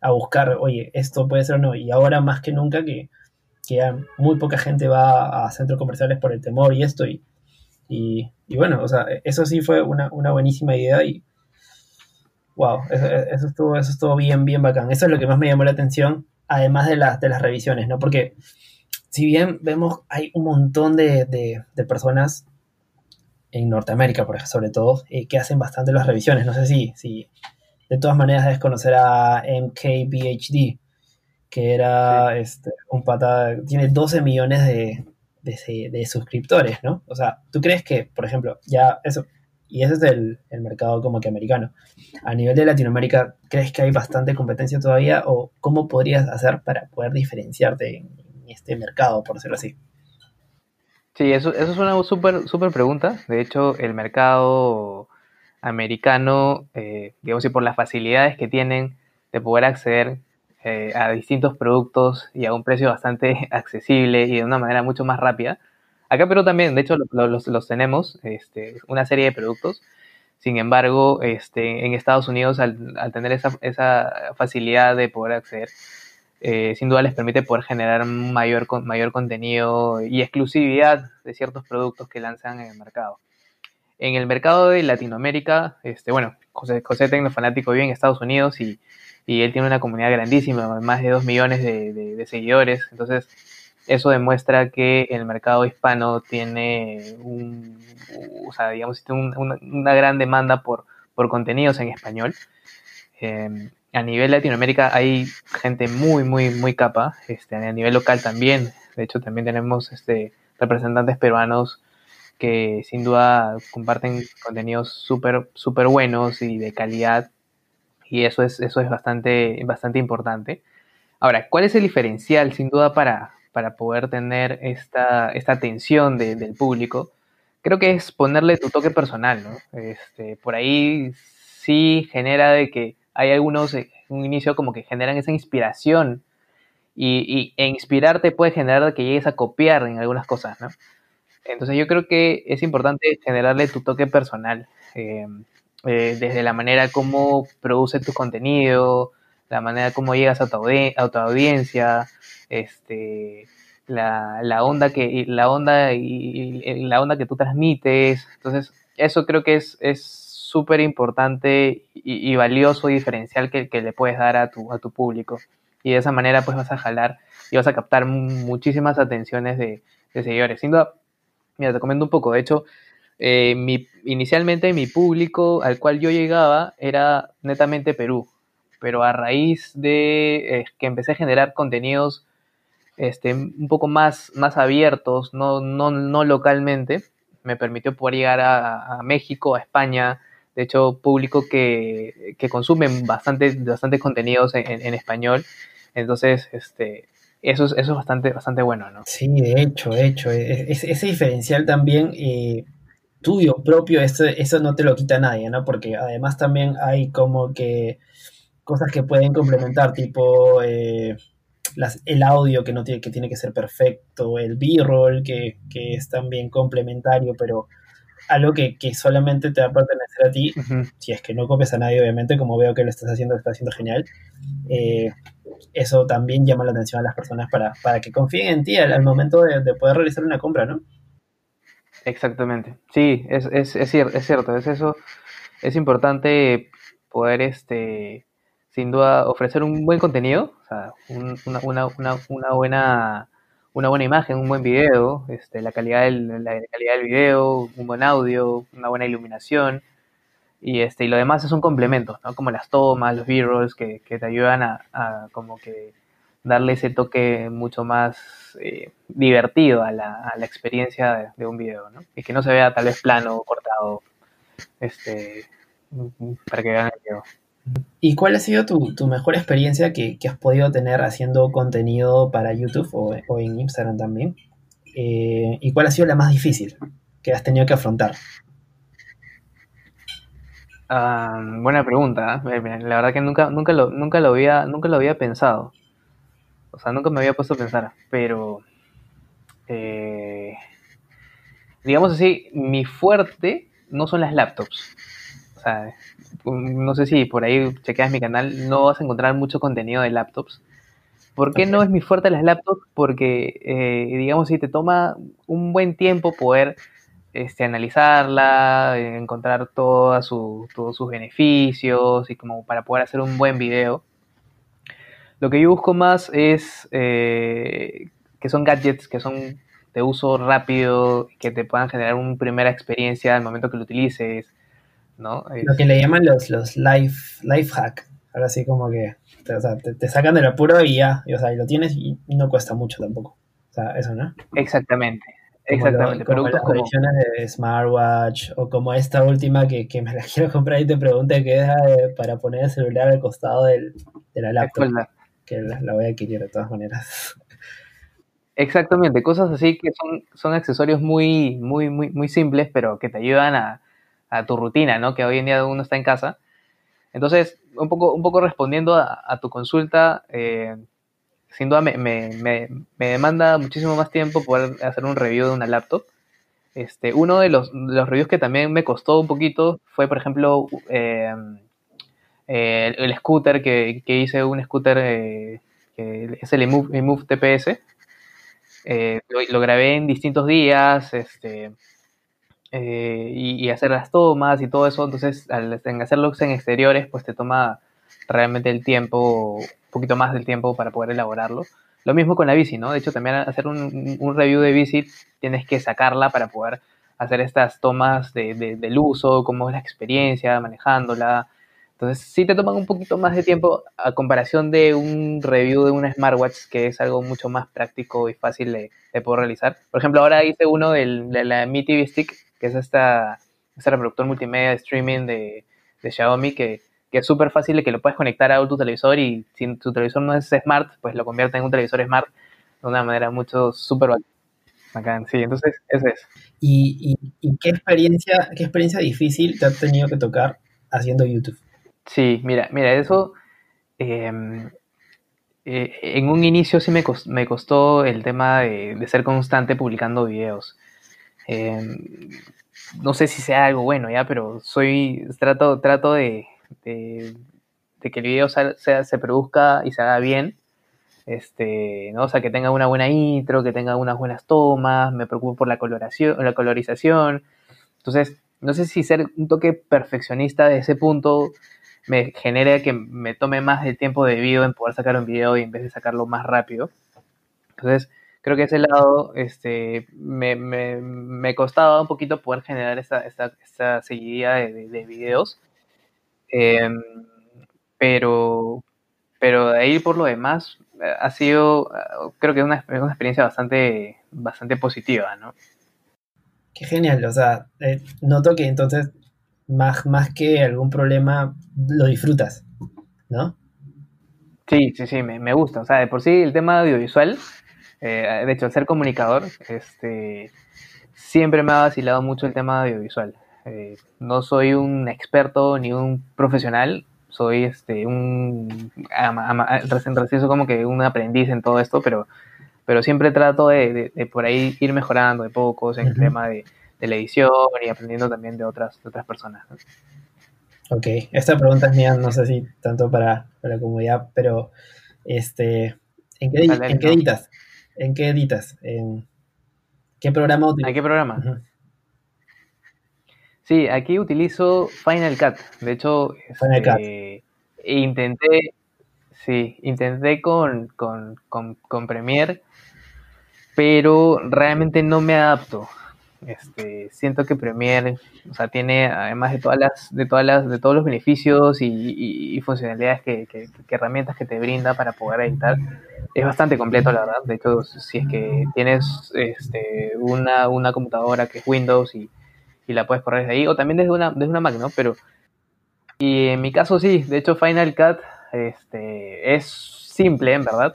a, buscar, oye, esto puede ser o no. Y ahora más que nunca que, que muy poca gente va a centros comerciales por el temor y esto. Y, y, bueno, o sea, eso sí fue una, una buenísima idea y wow, eso, eso, estuvo, eso bien, bien bacán. Eso es lo que más me llamó la atención además de, las de las revisiones, ¿no? Porque si bien vemos, hay un montón de, personas en Norteamérica, por sobre todo, eh, que hacen bastante las revisiones. No sé si, si de todas maneras debes conocer a MKBHD, que era este, un pata, tiene 12 millones de, de, suscriptores, ¿no? O sea, ¿tú crees que, por ejemplo, ya eso, y ese es el, mercado como que americano. A nivel de Latinoamérica, ¿crees que hay bastante competencia todavía o cómo podrías hacer para poder diferenciarte en, este mercado, por decirlo así? Sí, eso, eso es una súper super pregunta. De hecho, el mercado americano, eh, digamos, y por las facilidades que tienen de poder acceder eh, a distintos productos y a un precio bastante accesible y de una manera mucho más rápida, Acá pero también, de hecho, los, tenemos, este, una serie de productos. Sin embargo, este, en Estados Unidos, al, tener esa, esa, facilidad de poder acceder, eh, sin duda les permite poder generar mayor, mayor contenido y exclusividad de ciertos productos que lanzan en el mercado. En el mercado de Latinoamérica, este, bueno, José, José Tecnofanático vive en Estados Unidos y, y, él tiene una comunidad grandísima, más de 2 millones de, seguidores. Entonces, eso demuestra que el mercado hispano tiene un, o sea, digamos, tiene una, gran demanda por, por contenidos en español. Em, a nivel Latinoamérica hay gente muy, muy, muy capa. Este, a nivel local también. De hecho, también tenemos este, representantes peruanos que sin duda comparten contenidos súper super buenos y de calidad. Y eso es, eso es bastante, bastante importante. Ahora, ¿cuál es el diferencial sin duda para, para poder tener esta, esta atención del público, creo que es ponerle tu toque personal, ¿no? Este, por ahí sí genera de que hay algunos, un inicio como que generan esa inspiración y, e inspirarte puede generar que llegues a copiar en algunas cosas, ¿no? Entonces yo creo que es importante generarle tu toque personal, eh, eh, desde la manera como produce tu contenido, la manera como llegas a tu, a tu audiencia, este, la, onda que, la onda y, la onda que tú transmites. Entonces, eso creo que es súper importante y, valioso y diferencial que, le puedes dar a tu, a tu público. Y de esa manera pues vas a jalar y vas a captar muchísimas atenciones de, seguidores. Sin mira, te comento un poco. De hecho, eh, mi, inicialmente mi público al cual yo llegaba era netamente Perú. Pero a raíz de eh, que empecé a generar contenidos este, un poco más, más abiertos, no, no, no localmente, me permitió poder llegar a, México, a España, de hecho, público que, que consume bastante, bastante contenidos en, español. Entonces, este, eso es, eso es bastante, bastante bueno, ¿no? Sí, de hecho, de hecho. E, e, ese, diferencial también eh, tuyo, propio, eso, eso no te lo quita nadie, ¿no? Porque además también hay como que cosas que pueden complementar, tipo... Eh, el audio que, no tiene, que tiene que ser perfecto, el B-roll que, es también complementario, pero algo que, solamente te va a pertenecer a ti, si es que no copias a nadie, obviamente, como veo que lo estás haciendo, lo estás haciendo genial. Eh, eso también llama la atención a las personas para, para que confíen en ti al, momento de, poder realizar una compra, ¿no? Exactamente. Sí, es, es, es, cierto, es cierto, es eso. Es importante poder este sin duda ofrecer un buen contenido, o sea, una, una, una, una, buena una buena imagen, un buen video, este, la, calidad del, la calidad del video, un buen audio, una buena iluminación, y, este, y lo demás es un complemento, ¿no? como las tomas, los b-rolls que, que, te ayudan a, a, como que darle ese toque mucho más eh, divertido a la, a la experiencia de, un video, ¿no? y que no se vea tal vez plano, cortado, este, para que vean el video. ¿Y cuál ha sido tu, mejor experiencia que, has podido tener haciendo contenido para YouTube o, en Instagram también? Eh, ¿Y cuál ha sido la más difícil que has tenido que afrontar? Ah, buena pregunta. ¿eh? La verdad que nunca, nunca, lo, nunca, lo había, nunca lo había pensado. O sea, nunca me había puesto a pensar. Pero, eh, digamos así, mi fuerte no son las laptops. Sea, no sé si por ahí chequeas mi canal, no vas a encontrar mucho contenido de laptops. ¿Por qué no es mi fuerte las laptops? Porque, eh, digamos, si te toma un buen tiempo poder este, analizarla, encontrar todos sus beneficios y como para poder hacer un buen video. Lo que yo busco más es eh, que son gadgets que son de uso rápido, que te puedan generar una primera experiencia al momento que lo utilices, ¿no? Lo que le llaman los, los life, life hack, ahora sí como que te, sacan del apuro y ya, y, o sea, y lo tienes y no cuesta mucho tampoco. O sea, eso, ¿no? Exactamente. Exactamente, como, las condiciones de smartwatch o como esta última que, me la quiero comprar y te pregunte qué es eh, para poner el celular al costado del, de la laptop. Que la, voy a adquirir de todas maneras. Exactamente, cosas así que son, son accesorios muy, muy, muy, muy simples, pero que te ayudan a, a tu rutina, ¿no? Que hoy en día uno está en casa. Entonces, un poco, un poco respondiendo a, tu consulta, eh, sin duda me, me, demanda muchísimo más tiempo poder hacer un review de una laptop. Este, uno de los, los reviews que también me costó un poquito fue, por ejemplo, eh, el, scooter que, que, hice, un scooter eh, que es el eMove, TPS. Lo, lo, grabé en distintos días, este, eh, y, hacer las tomas y todo eso. Entonces, al hacerlo en exteriores, pues te toma realmente el tiempo, un poquito más del tiempo para poder elaborarlo. Lo mismo con la bici, ¿no? De hecho, también hacer un, un review de bici tienes que sacarla para poder hacer estas tomas de, del uso, cómo es la experiencia manejándola. Entonces, sí te toman un poquito más de tiempo a comparación de un review de una smartwatch, que es algo mucho más práctico y fácil de, de poder realizar. Por ejemplo, ahora hice uno del, de la Mi TV Stick, que es esta, este reproductor multimedia de streaming de, de Xiaomi que, que es súper fácil de que lo puedes conectar a tu televisor y si tu televisor no es smart, pues lo convierte en un televisor smart de una manera mucho súper bacán. Sí, entonces ese es. ¿Y, y, qué, experiencia, qué experiencia difícil te has tenido que tocar haciendo YouTube? Sí, mira, mira, eso em, eh, en un inicio sí me, costó, me costó el tema de, de, ser constante publicando videos. Em, no sé si sea algo bueno ya, pero soy trato, trato de, que el video se produzca y se haga bien. Este, ¿no? O sea, que tenga una buena intro, que tenga unas buenas tomas, me preocupo por la coloración, la colorización. Entonces, no sé si ser un toque perfeccionista de ese punto me genere que me tome más el tiempo debido en poder sacar un video y en vez de sacarlo más rápido. Entonces, creo que ese lado este, me, me, me costaba un poquito poder generar esta, esta, esta seguidilla de, de, videos. Em, pero, pero de ahí por lo demás eh, ha sido, eh, creo que una, una experiencia bastante, bastante positiva, ¿no? Qué genial, o sea, eh, noto que entonces más, más que algún problema lo disfrutas, ¿no? Sí, sí, sí, me, me gusta. O sea, de por sí el tema audiovisual eh, de hecho, al ser comunicador, este, siempre me ha vacilado mucho el tema audiovisual. Eh, no soy un experto ni un profesional, soy este, un recién como que un aprendiz en todo esto, pero, pero siempre trato de, por ahí ir mejorando de pocos en el tema de, la edición y aprendiendo también de otras, otras personas. Ok, esta pregunta es mía, no sé si tanto para, la comunidad, pero este, ¿en qué, ¿en qué editas? ¿En qué editas? ¿En qué programa utilizas? ¿En qué programa? Sí, aquí utilizo Final Cut. De hecho, Final Cut. Este, intenté, sí, intenté con, con, con Premiere, pero realmente no me adapto. Este, siento que Premiere, o sea, tiene además de todas las, de todas las, de todos los beneficios y, funcionalidades que, herramientas que te brinda para poder editar, es bastante completo, la verdad. De hecho, si es que tienes este, una, una computadora que es Windows y, la puedes correr desde ahí, o también desde una, desde una Mac, ¿no? Pero, y en mi caso sí, de hecho Final Cut este, es simple, en verdad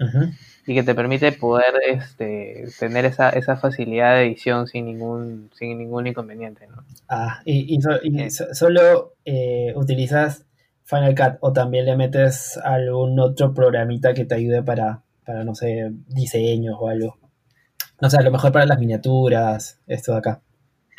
y que te permite poder este, tener esa, esa facilidad de edición sin ningún, sin ningún inconveniente. ¿no? Ah, y, y, so- y so- solo eh, utilizas Final Cut o también le metes algún otro programita que te ayude para, para no sé, diseños o algo. No sé, a lo mejor para las miniaturas, esto de acá.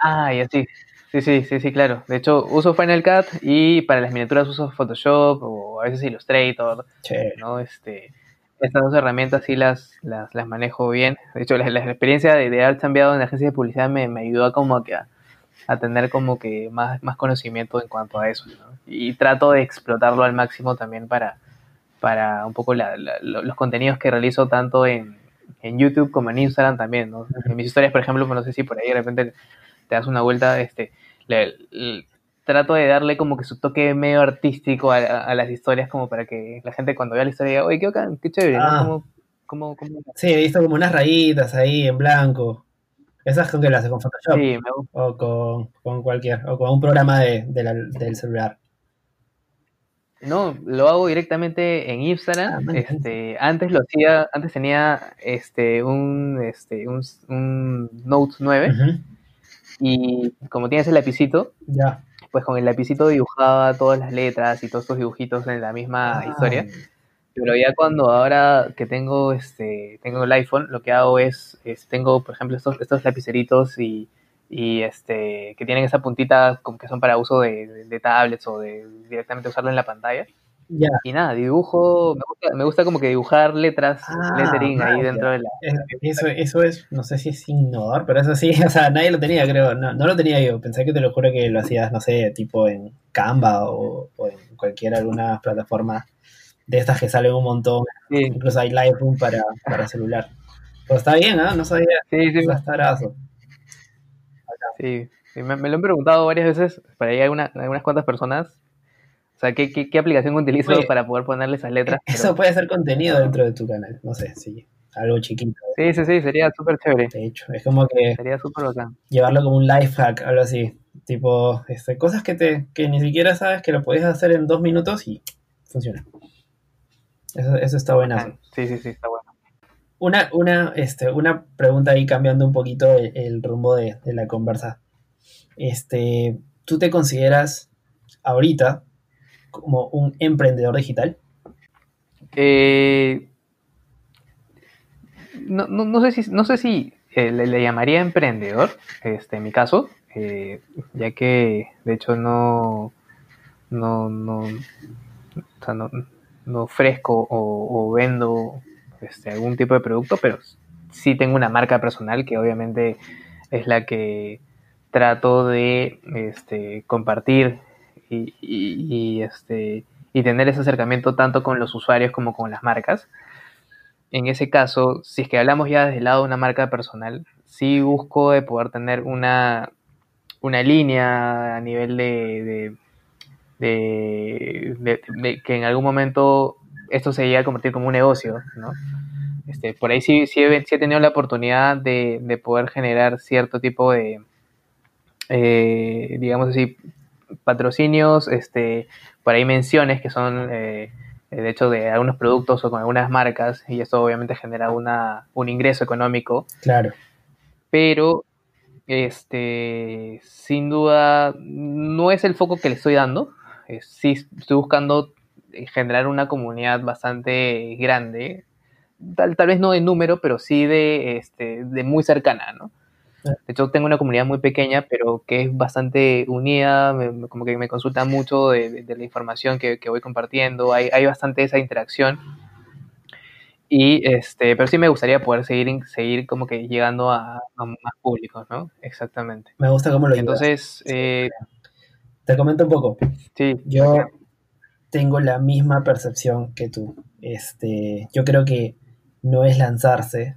Ah, y así. Sí, sí, sí, sí, claro. De hecho, uso Final Cut y para las miniaturas uso Photoshop o a veces Illustrator, Chévere. ¿no? Este, estas dos herramientas sí las, las, las manejo bien. De hecho, la, la experiencia de, de haber cambiado en agencia de publicidad me, me ayudó a como que a, a tener como que más, más conocimiento en cuanto a eso, ¿no? Y trato de explotarlo al máximo también para, para un poco la- la- lo- los contenidos que realizo tanto en, en YouTube como en Instagram también, ¿no? En mis historias, por ejemplo, pues no sé si por ahí de repente te das una vuelta, este, le- le- trato de darle como que su toque medio artístico a, a- a las historias como para que la gente cuando vea la historia diga, oye, qué bacán, qué chévere, ¿no? Ah. ¿Cómo, cómo, cómo? Sí, he visto como unas rayitas ahí en blanco. Esas con que las haces con Photoshop Sí, me gusta. o con, con cualquier, o con un programa de, de la- del celular. No, lo hago directamente en Ah, Instagram. man. Este, antes lo hacía, antes tenía este un este un, un Note 9 Ujú, y como tienes el lapicito, Ya. Pues con el lapicito dibujaba todas las letras y todos estos dibujitos en la misma Ah, historia. Pero ya cuando ahora que tengo este tengo el iPhone, lo que hago es, es tengo, por ejemplo, estos, estos lapiceritos y, y este que tienen esa puntita como que son para uso de, de- de tablets o de directamente usarlo en la pantalla. Ya. Y nada, dibujo, me gusta, me gusta como que dibujar letras, Ah, lettering ahí dentro de la... Es- Eso, eso es, no sé si es innovador, pero eso sí, o sea, nadie lo tenía, creo. No, no lo tenía yo. Pensé que te lo juro que lo hacías, no sé, tipo en Canva o, o en cualquier alguna plataforma de estas que salen un montón. Sí, Incluso hay Lightroom para, para celular. Pero está bien, ¿ah? No sabía. sí, sí, sí, me, me lo han preguntado varias veces, para ahí alguna- algunas cuantas personas, sea, ¿qué, qué, qué aplicación utilizo Oye, para poder ponerle esas letras? Eso Pero- puede ser contenido dentro de tu canal. No sé, sí. Algo chiquito. sí, sí, sí, sería súper chévere, De hecho, es como que sería súper bacán. llevarlo como un life hack, algo así. Tipo, este, cosas que te que ni siquiera sabes que lo puedes hacer en dos minutos y funciona. Eso, eso está buenazo. Sí, sí, sí, está bueno. Una, una, este, una pregunta ahí cambiando un poquito el, el rumbo de, de la conversa. Este, ¿tú te consideras ahorita como un emprendedor digital? Eh, no, no, no sé si, no sé si eh, le, le llamaría emprendedor, este, en mi caso, eh, ya que de hecho no, no, no, no ofrezco o, o vendo este, algún tipo de producto, pero sí tengo una marca personal que obviamente es la que trato de este, compartir y, este, y tener ese acercamiento tanto con los usuarios como con las marcas. En ese caso, si es que hablamos ya desde el lado de una marca personal, sí busco de poder tener una, una línea a nivel de, de, de- que en algún momento esto se llegue a convertir como un negocio, ¿no? Este, por ahí sí, sí, he, tenido la oportunidad de, de poder generar cierto tipo de, eh, digamos así, patrocinios, este, por ahí menciones que son, eh, de hecho, de algunos productos o con algunas marcas, y esto obviamente genera una, un ingreso económico, Claro. pero este, sin duda no es el foco que le estoy dando. Eh, sí estoy buscando eh, generar una comunidad bastante grande, tal, tal vez no de número, pero sí de, este, de muy cercana, ¿no? De hecho, tengo una comunidad muy pequeña, pero que es bastante unida, me- como que me consulta mucho de, de- de la información que, que voy compartiendo, hay, hay bastante esa interacción. Y este, pero sí me gustaría poder seguir, seguir como que llegando a, a más públicos, ¿no? Exactamente. Me gusta cómo lo. Entonces, eh, Te comento un poco. sí, Yo tengo la misma percepción que tú. Este, yo creo que no es lanzarse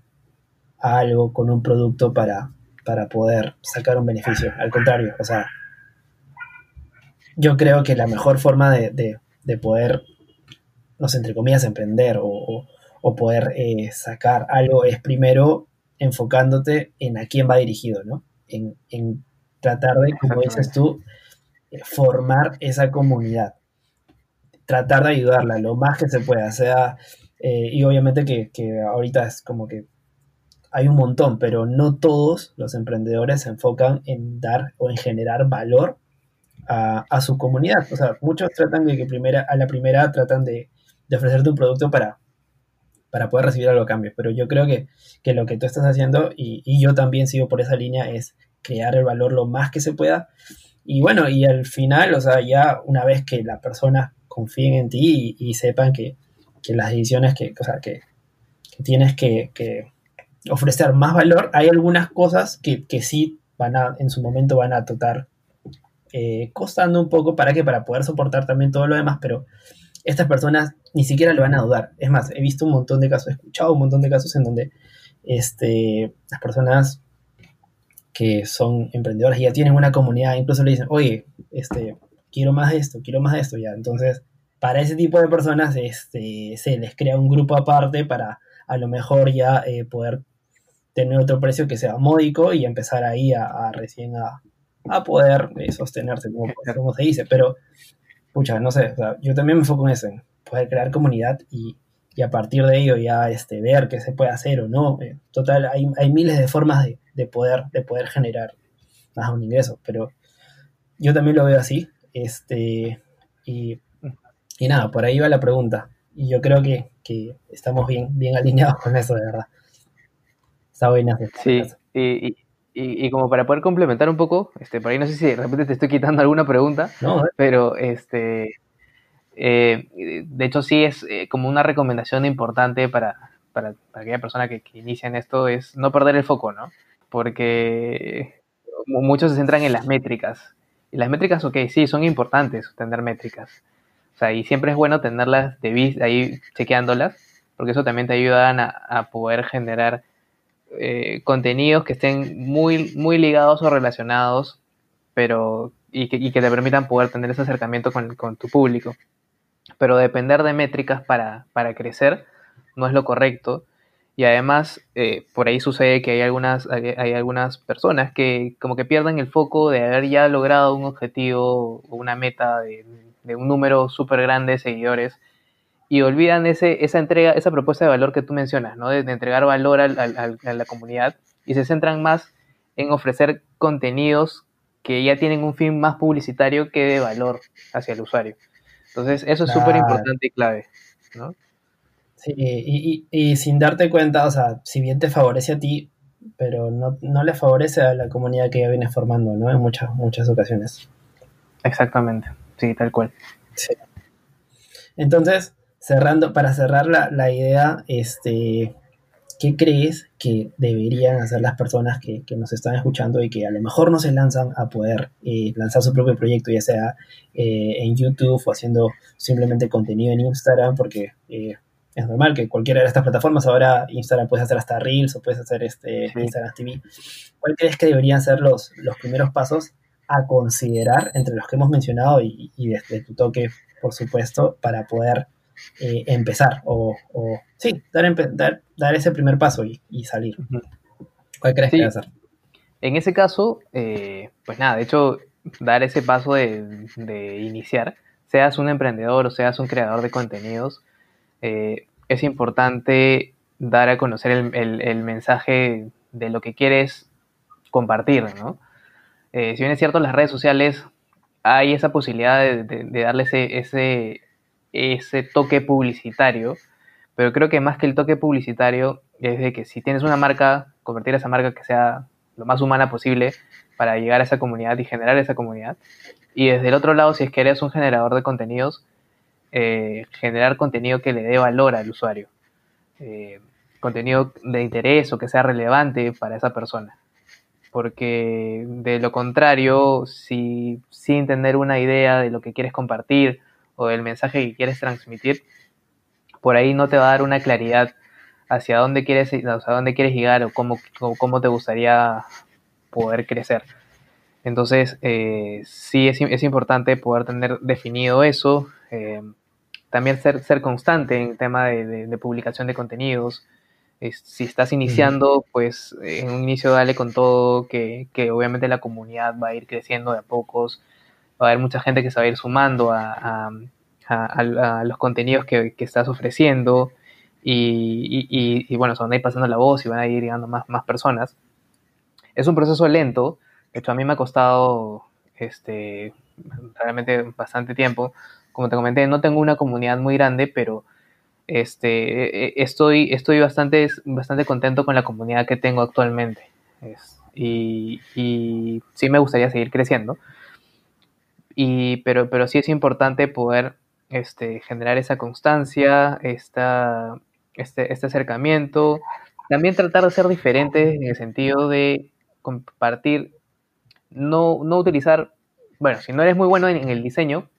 a algo con un producto para, para poder sacar un beneficio. Al contrario, o sea, yo creo que la mejor forma de, de- de poder, no sé, entre comillas, emprender o, o- o poder eh, sacar algo es primero enfocándote en a quién va dirigido, ¿no? En, en tratar de, como dices tú, eh, formar esa comunidad. Tratar de ayudarla lo más que se pueda, sea Eh, y obviamente que, que ahorita es como que hay un montón, pero no todos los emprendedores se enfocan en dar o en generar valor a, su comunidad. O sea, muchos tratan de que primera, a la primera tratan de, de ofrecerte un producto para, para poder recibir algo a cambio. Pero yo creo que, que lo que tú estás haciendo, y, yo también sigo por esa línea, es crear el valor lo más que se pueda. Y bueno, y al final, o sea, ya una vez que la persona confíen en ti y, sepan que, que, las decisiones que, o sea, que, tienes que, ofrecer más valor, hay algunas cosas que, que sí van a, en su momento van a tocar eh, costando un poco para que para poder soportar también todo lo demás, pero estas personas ni siquiera lo van a dudar. Es más, he visto un montón de casos, he escuchado un montón de casos en donde este, las personas que son emprendedoras y ya tienen una comunidad, incluso le dicen, oye, este, quiero más de esto, quiero más de esto ya. Entonces, para ese tipo de personas este, se les crea un grupo aparte para a lo mejor ya eh, poder tener otro precio que sea módico y empezar ahí a, a recién a, a poder eh, sostenerse, como, como, se dice. Pero, pucha, no sé, o sea, yo también me enfoco en eso, en poder crear comunidad y, y, a partir de ello ya este, ver qué se puede hacer o no. Eh, total, hay, hay, miles de formas de, de, poder, de poder generar más un ingreso, pero yo también lo veo así. Este, y, y nada, por ahí va la pregunta. Y yo creo que, que estamos bien, bien alineados con eso, de verdad. Está buena. Sí, y, y, y, como para poder complementar un poco, este, por ahí no sé si de repente te estoy quitando alguna pregunta, no, ¿eh? pero este, eh, de hecho sí es eh, como una recomendación importante para, para, para aquella persona que, que, inicia en esto, es no perder el foco, ¿no? Porque muchos se centran en las métricas. Y las métricas, ok, sí, son importantes tener métricas. O sea, y siempre es bueno tenerlas de vista, ahí chequeándolas, porque eso también te ayuda a, a poder generar eh, contenidos que estén muy, muy ligados o relacionados, pero y que, y que te permitan poder tener ese acercamiento con, con tu público. Pero depender de métricas para, para, crecer no es lo correcto. Y además, eh, por ahí sucede que hay algunas, hay, algunas personas que como que pierden el foco de haber ya logrado un objetivo o una meta de, de un número súper grande de seguidores y olvidan ese, esa entrega, esa propuesta de valor que tú mencionas, ¿no? De, de entregar valor al, al, a la comunidad y se centran más en ofrecer contenidos que ya tienen un fin más publicitario que de valor hacia el usuario. Entonces, eso es súper claro. importante y clave, ¿no? Sí, y, y, y, sin darte cuenta, o sea, si bien te favorece a ti, pero no, no le favorece a la comunidad que ya vienes formando, ¿no? En muchas, muchas ocasiones. Exactamente, sí, tal cual. Sí. Entonces, cerrando, para cerrar la, la, idea, este, ¿qué crees que deberían hacer las personas que, que, nos están escuchando y que a lo mejor no se lanzan a poder eh, lanzar su propio proyecto, ya sea eh, en YouTube o haciendo simplemente contenido en Instagram? Porque eh, es normal que cualquiera de estas plataformas, ahora Instagram puedes hacer hasta Reels o puedes hacer este, sí. Instagram TV. ¿Cuál crees que deberían ser los, los primeros pasos a considerar entre los que hemos mencionado y, y desde tu toque, por supuesto, para poder eh, empezar o, o, sí, dar, dar, dar, ese primer paso y, y salir. ¿Cuál crees sí. que debe ser? En ese caso, eh, pues nada, de hecho, dar ese paso de, de, iniciar, seas un emprendedor o seas un creador de contenidos, eh, es importante dar a conocer el, el, el, mensaje de lo que quieres compartir, ¿no? Si bien es cierto, en las redes sociales hay esa posibilidad de, de, de darle ese, ese, ese toque publicitario, pero creo que más que el toque publicitario es de que si tienes una marca, convertir esa marca que sea lo más humana posible para llegar a esa comunidad y generar esa comunidad. Y desde el otro lado, si es que eres un generador de contenidos, eh, generar contenido que le dé valor al usuario. Eh, contenido de interés o que sea relevante para esa persona. Porque de lo contrario, si sin tener una idea de lo que quieres compartir o del mensaje que quieres transmitir, por ahí no te va a dar una claridad hacia dónde quieres, hacia dónde quieres llegar o cómo, o cómo te gustaría poder crecer. Entonces, eh, sí es, es, importante poder tener definido eso. Eh, también ser, ser constante en el tema de, de, de publicación de contenidos. Es, si estás iniciando, pues en un inicio dale con todo, que, que, obviamente la comunidad va a ir creciendo de a pocos va a haber mucha gente que se va a ir sumando a, los contenidos que, estás ofreciendo y, bueno, se van a ir pasando la voz y van a ir llegando más, más personas. Es un proceso lento, de hecho a mí me ha costado este, realmente bastante tiempo. Como te comenté, no tengo una comunidad muy grande, pero este, e, e, estoy, estoy bastante, contento con la comunidad que tengo actualmente. y, sí me gustaría seguir creciendo. Y, pero, pero sí es importante poder este, generar esa constancia, esta, este, este acercamiento. También tratar de ser diferentes en el sentido de compartir, no, no utilizar, bueno, si no eres muy bueno en, el diseño,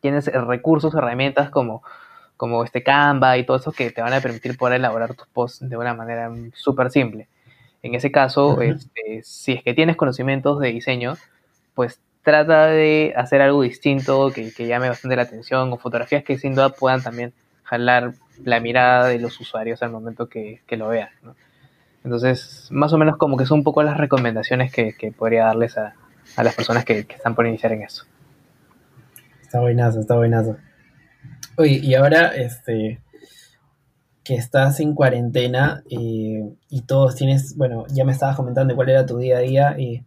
tienes recursos, herramientas como, como este Canva y todo eso que te van a permitir poder elaborar tus posts de una manera súper simple. En ese caso, este, si es que tienes conocimientos de diseño, pues trata de hacer algo distinto que, llame bastante la atención o fotografías que sin duda puedan también jalar la mirada de los usuarios al momento que, lo vean. Entonces, más o menos como que son un poco las recomendaciones que, podría darles a, las personas que, están por iniciar en eso. Está buenazo, está buenazo. Oye, y ahora, este, que estás en cuarentena eh, y todos tienes, bueno, ya me estabas comentando cuál era tu día a día, y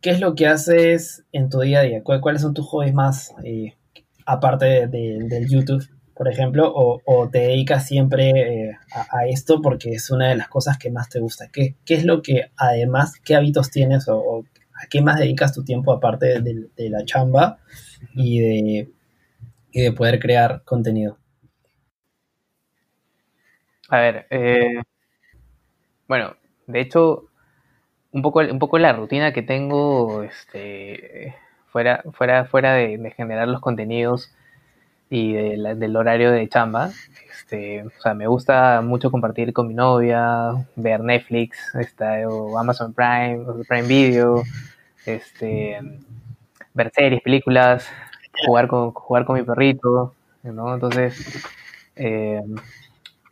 ¿qué es lo que haces en tu día a día? ¿Cuáles son tus hobbies más, eh, aparte del YouTube? por ejemplo, o, te dedicas siempre eh, a, esto porque es una de las cosas que más te gusta? ¿Qué, qué es lo que además, qué hábitos tienes o, a qué más dedicas tu tiempo aparte de, la chamba y de, y de poder crear contenido? A ver, eh, bueno, de hecho, un poco, un poco la rutina que tengo este, fuera, fuera, fuera de generar los contenidos y del horario de chamba. Este, o sea, me gusta mucho compartir con mi novia, ver Netflix, está, o Amazon Prime, o Prime Video, este, ver series, películas, jugar con, jugar con mi perrito, ¿no? Entonces, eh,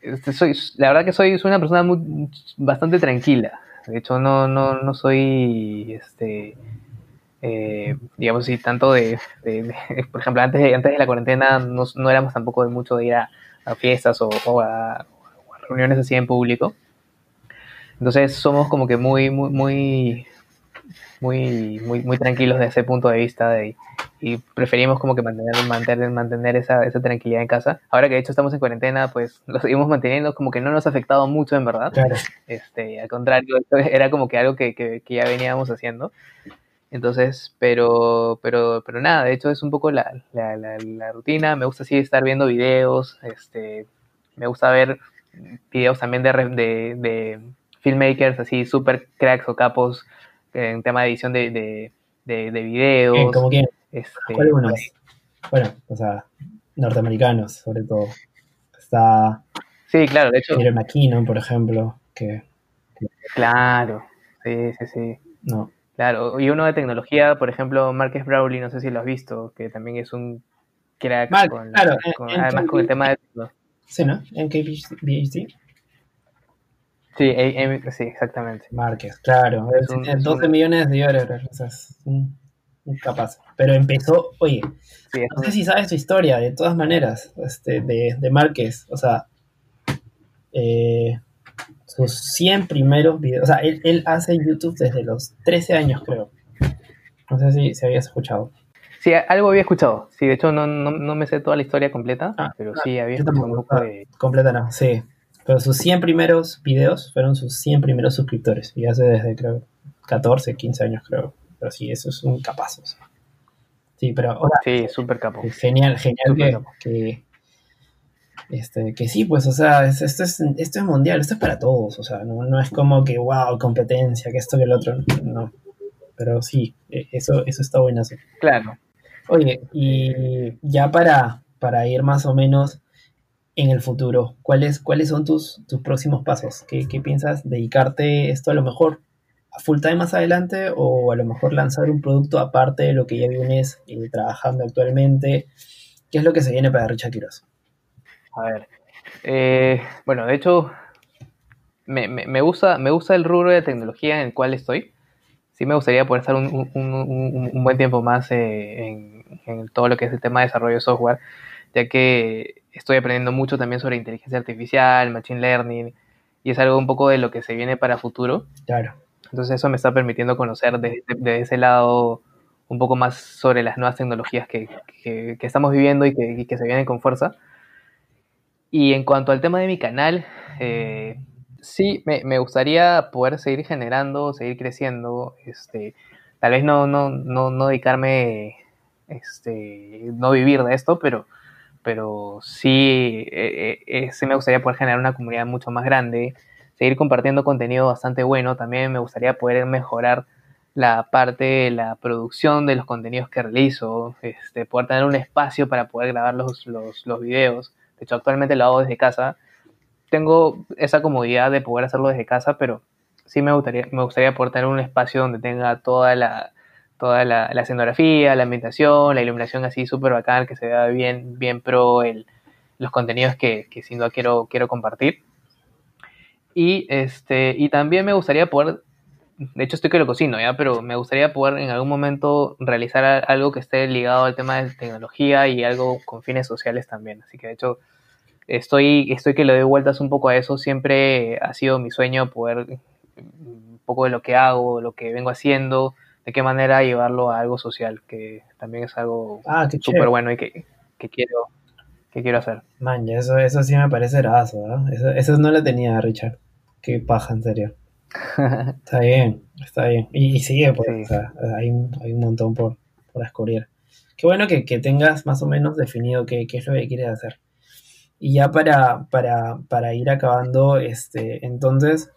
este, soy, la verdad que soy, soy una persona bastante tranquila. De hecho, no, no, no soy este, eh, digamos así, tanto de, por ejemplo, antes de, antes de la cuarentena no, no éramos tampoco de mucho de ir a, fiestas o, a, reuniones así en público. Entonces somos como que muy, muy, muy, muy, muy, muy tranquilos de ese punto de vista y preferimos como que mantener, mantener, mantener esa, esa, tranquilidad en casa. Ahora que de hecho estamos en cuarentena, pues lo seguimos manteniendo, como que no nos ha afectado mucho en verdad. Este, al contrario, era como que algo que, que, que ya veníamos haciendo. Entonces, pero, pero, pero nada, de hecho es un poco la, la, la, rutina. Me gusta así estar viendo videos, este, me gusta ver videos también de, de, de filmmakers así super cracks o capos en tema de edición de, de, de, videos. ¿Cómo quién? Este, pues, bueno, o sea, norteamericanos sobre todo. Está... Sí, claro, de hecho... McKinnon, por ejemplo, que... Claro, sí, sí, sí. No, Claro, y uno de tecnología, por ejemplo, Marques Brawley, no sé si lo has visto, que también es un crack con, claro, además con el tema de... Sí, ¿no? En KBHD. Sí, sí, exactamente. Márquez, claro. Es 12 millones de dólares, o sea, es un, capaz. Pero empezó, oye, no sé si sabes tu historia, de todas maneras, este, de, de Márquez, o sea, eh, sus 100 primeros videos. O sea, él, hace YouTube desde los 13 años, creo. No sé si, si habías escuchado. Sí, algo había escuchado. Sí, de hecho no, no, me sé toda la historia completa, ah, pero sí había escuchado un poco de... Completa no, sí. Pero sus 100 primeros videos fueron sus 100 primeros suscriptores. Y hace desde, creo, 14, 15 años, creo. Pero sí, eso es un capazo. Sí, pero ahora... Sí, súper capo. Genial, genial que, este, que sí, pues, o sea, esto, es, esto es mundial, esto es para todos, o sea, no, es como que, wow, competencia, que esto, que el otro, no. Pero sí, e, eso, eso está buenazo. Claro. Oye, y ya para, para ir más o menos en el futuro, ¿cuáles, cuáles son tus, tus próximos pasos? ¿Qué, ¿Qué, piensas? ¿Dedicarte esto a lo mejor full time más adelante o a lo mejor lanzar un producto aparte de lo que ya vienes eh, trabajando actualmente? ¿Qué es lo que se viene para Richard Quiroz? A ver. Eh, bueno, de hecho, me, me, gusta, me gusta el rubro de tecnología en el cual estoy. Sí me gustaría poder estar un, un, un, buen tiempo más eh, en, en, todo lo que es el tema de desarrollo de software, ya que estoy aprendiendo mucho también sobre inteligencia artificial, machine learning, y es algo un poco de lo que se viene para futuro. Claro. Entonces eso me está permitiendo conocer desde de ese lado un poco más sobre las nuevas tecnologías que, que, estamos viviendo y que, que, se vienen con fuerza. Y en cuanto al tema de mi canal, eh, sí, me, me, gustaría poder seguir generando, seguir creciendo, este, tal vez no, no, no, no dedicarme, este, no vivir de esto, pero, pero sí, eh, eh, sí me gustaría poder generar una comunidad mucho más grande, seguir compartiendo contenido bastante bueno, también me gustaría poder mejorar la parte de la producción de los contenidos que realizo, este, poder tener un espacio para poder grabar los, los, los videos. De hecho, actualmente lo hago desde casa. Tengo esa comodidad de poder hacerlo desde casa, pero sí me gustaría, me gustaría poder tener un espacio donde tenga toda la, toda la, la escenografía, la ambientación, la iluminación así súper bacán, que se vea bien, bien pro el, los contenidos que, que sin duda quiero, quiero compartir. Y, este, y también me gustaría poder de hecho estoy que lo cocino, ¿ya? Pero me gustaría poder en algún momento realizar algo que esté ligado al tema de tecnología y algo con fines sociales también. Así que de hecho estoy, estoy que le doy vueltas un poco a eso. Siempre ha sido mi sueño poder un poco de lo que hago, lo que vengo haciendo, de qué manera llevarlo a algo social, que también es algo ah, súper bueno y que, que, quiero que quiero hacer. Man, eso, eso sí me parece raso, ¿no? Eso, eso no lo tenía Richard. Qué paja, en serio. está bien, está bien. Y, sigue, pues, hay, un, hay, un, montón por, por descubrir. Qué bueno que, que, tengas más o menos definido qué, qué, es lo que quieres hacer. Y ya para, para, para ir acabando, este, entonces,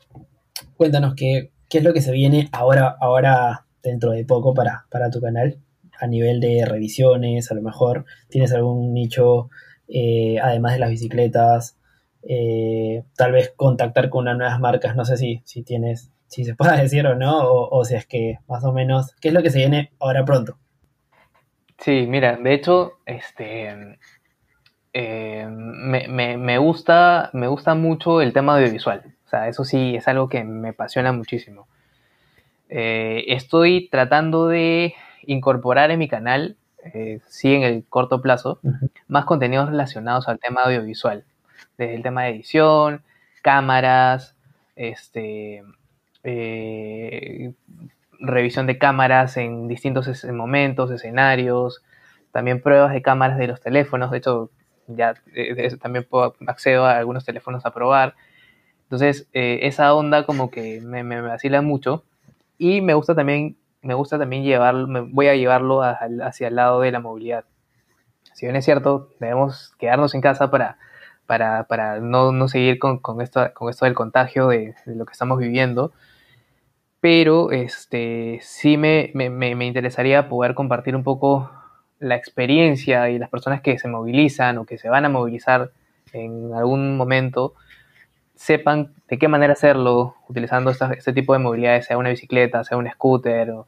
cuéntanos qué, qué, es lo que se viene ahora, ahora dentro de poco para, para tu canal, a nivel de revisiones, a lo mejor tienes algún nicho, eh, además de las bicicletas, eh, tal vez contactar con unas nuevas marcas, no sé si, si tienes, si se puede decir o no, o, si es que más o menos, ¿qué es lo que se viene ahora pronto? Sí, mira, de hecho, este eh, me, gusta, me gusta mucho el tema audiovisual. O sea, eso sí es algo que me apasiona muchísimo. Eh, estoy tratando de incorporar en mi canal, sí en el corto plazo, más contenidos relacionados al tema audiovisual desde el tema de edición, cámaras, este, eh, revisión de cámaras en distintos momentos, escenarios, también pruebas de cámaras de los teléfonos, de hecho ya eh, también puedo accedo a algunos teléfonos a probar. Entonces, eh, esa onda como que me, me, vacila mucho y me gusta también, me gusta también llevarlo, me voy a llevarlo hacia el lado de la movilidad. Si bien es cierto, debemos quedarnos en casa para para, para no, no, seguir con, con, esto, con esto del contagio de, lo que estamos viviendo. Pero este, sí me, me, me, interesaría poder compartir un poco la experiencia y las personas que se movilizan o que se van a movilizar en algún momento sepan de qué manera hacerlo utilizando este tipo de movilidades, sea una bicicleta, sea un scooter o,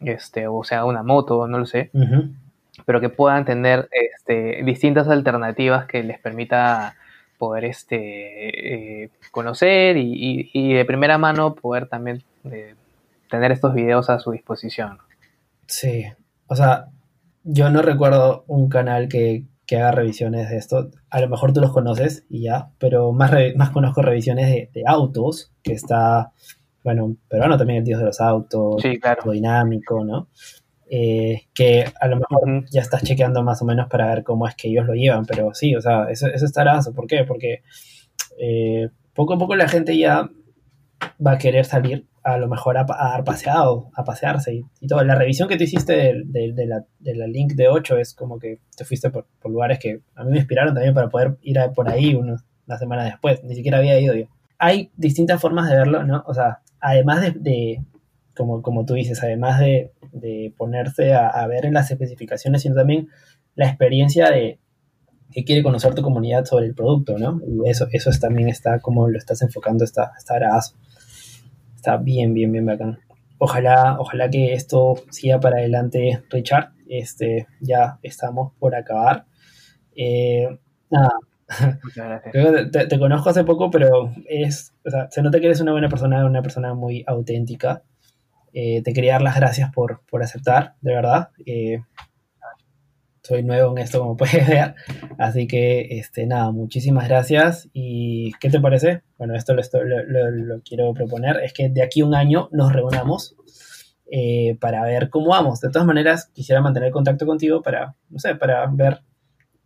este, o sea una moto, no lo sé pero que puedan tener este, distintas alternativas que les permita poder este, eh, conocer y, de primera mano poder también eh, tener estos videos a su disposición. Sí, o sea, yo no recuerdo un canal que, haga revisiones de esto. A lo mejor tú los conoces y ya, pero más, más conozco revisiones de, autos, que está, bueno, peruano también el dios de los autos, sí, claro. dinámico, ¿no? Eh, que a lo mejor ya estás chequeando más o menos para ver cómo es que ellos lo llevan, pero sí, o sea, eso, eso estará, ¿por qué? Porque eh, poco a poco la gente ya va a querer salir a lo mejor a, dar paseado, a pasearse y, y, todo. La revisión que tú hiciste de, de, la, de, la, link de 8 es como que te fuiste por, por, lugares que a mí me inspiraron también para poder ir por ahí unos, una semana después, ni siquiera había ido yo. Hay distintas formas de verlo, ¿no? O sea, además de, como, como tú dices, además de, de ponerse a, ver en las especificaciones, sino también la experiencia de que quiere conocer tu comunidad sobre el producto, ¿no? Y eso, eso es, también está como lo estás enfocando, está, está Está bien, bien, bien bacán. Ojalá, ojalá que esto siga para adelante, Richard. Este, ya estamos por acabar. Eh, nada. Te, te, conozco hace poco, pero es, o sea, se nota que eres una buena persona, una persona muy auténtica. Eh, te quería dar las gracias por, por aceptar, de verdad. Eh, soy nuevo en esto, como puedes ver. Así que, este, nada, muchísimas gracias. ¿Y qué te parece? Bueno, esto lo, quiero proponer. Es que de aquí a un año nos reunamos eh, para ver cómo vamos. De todas maneras, quisiera mantener contacto contigo para, no sé, para ver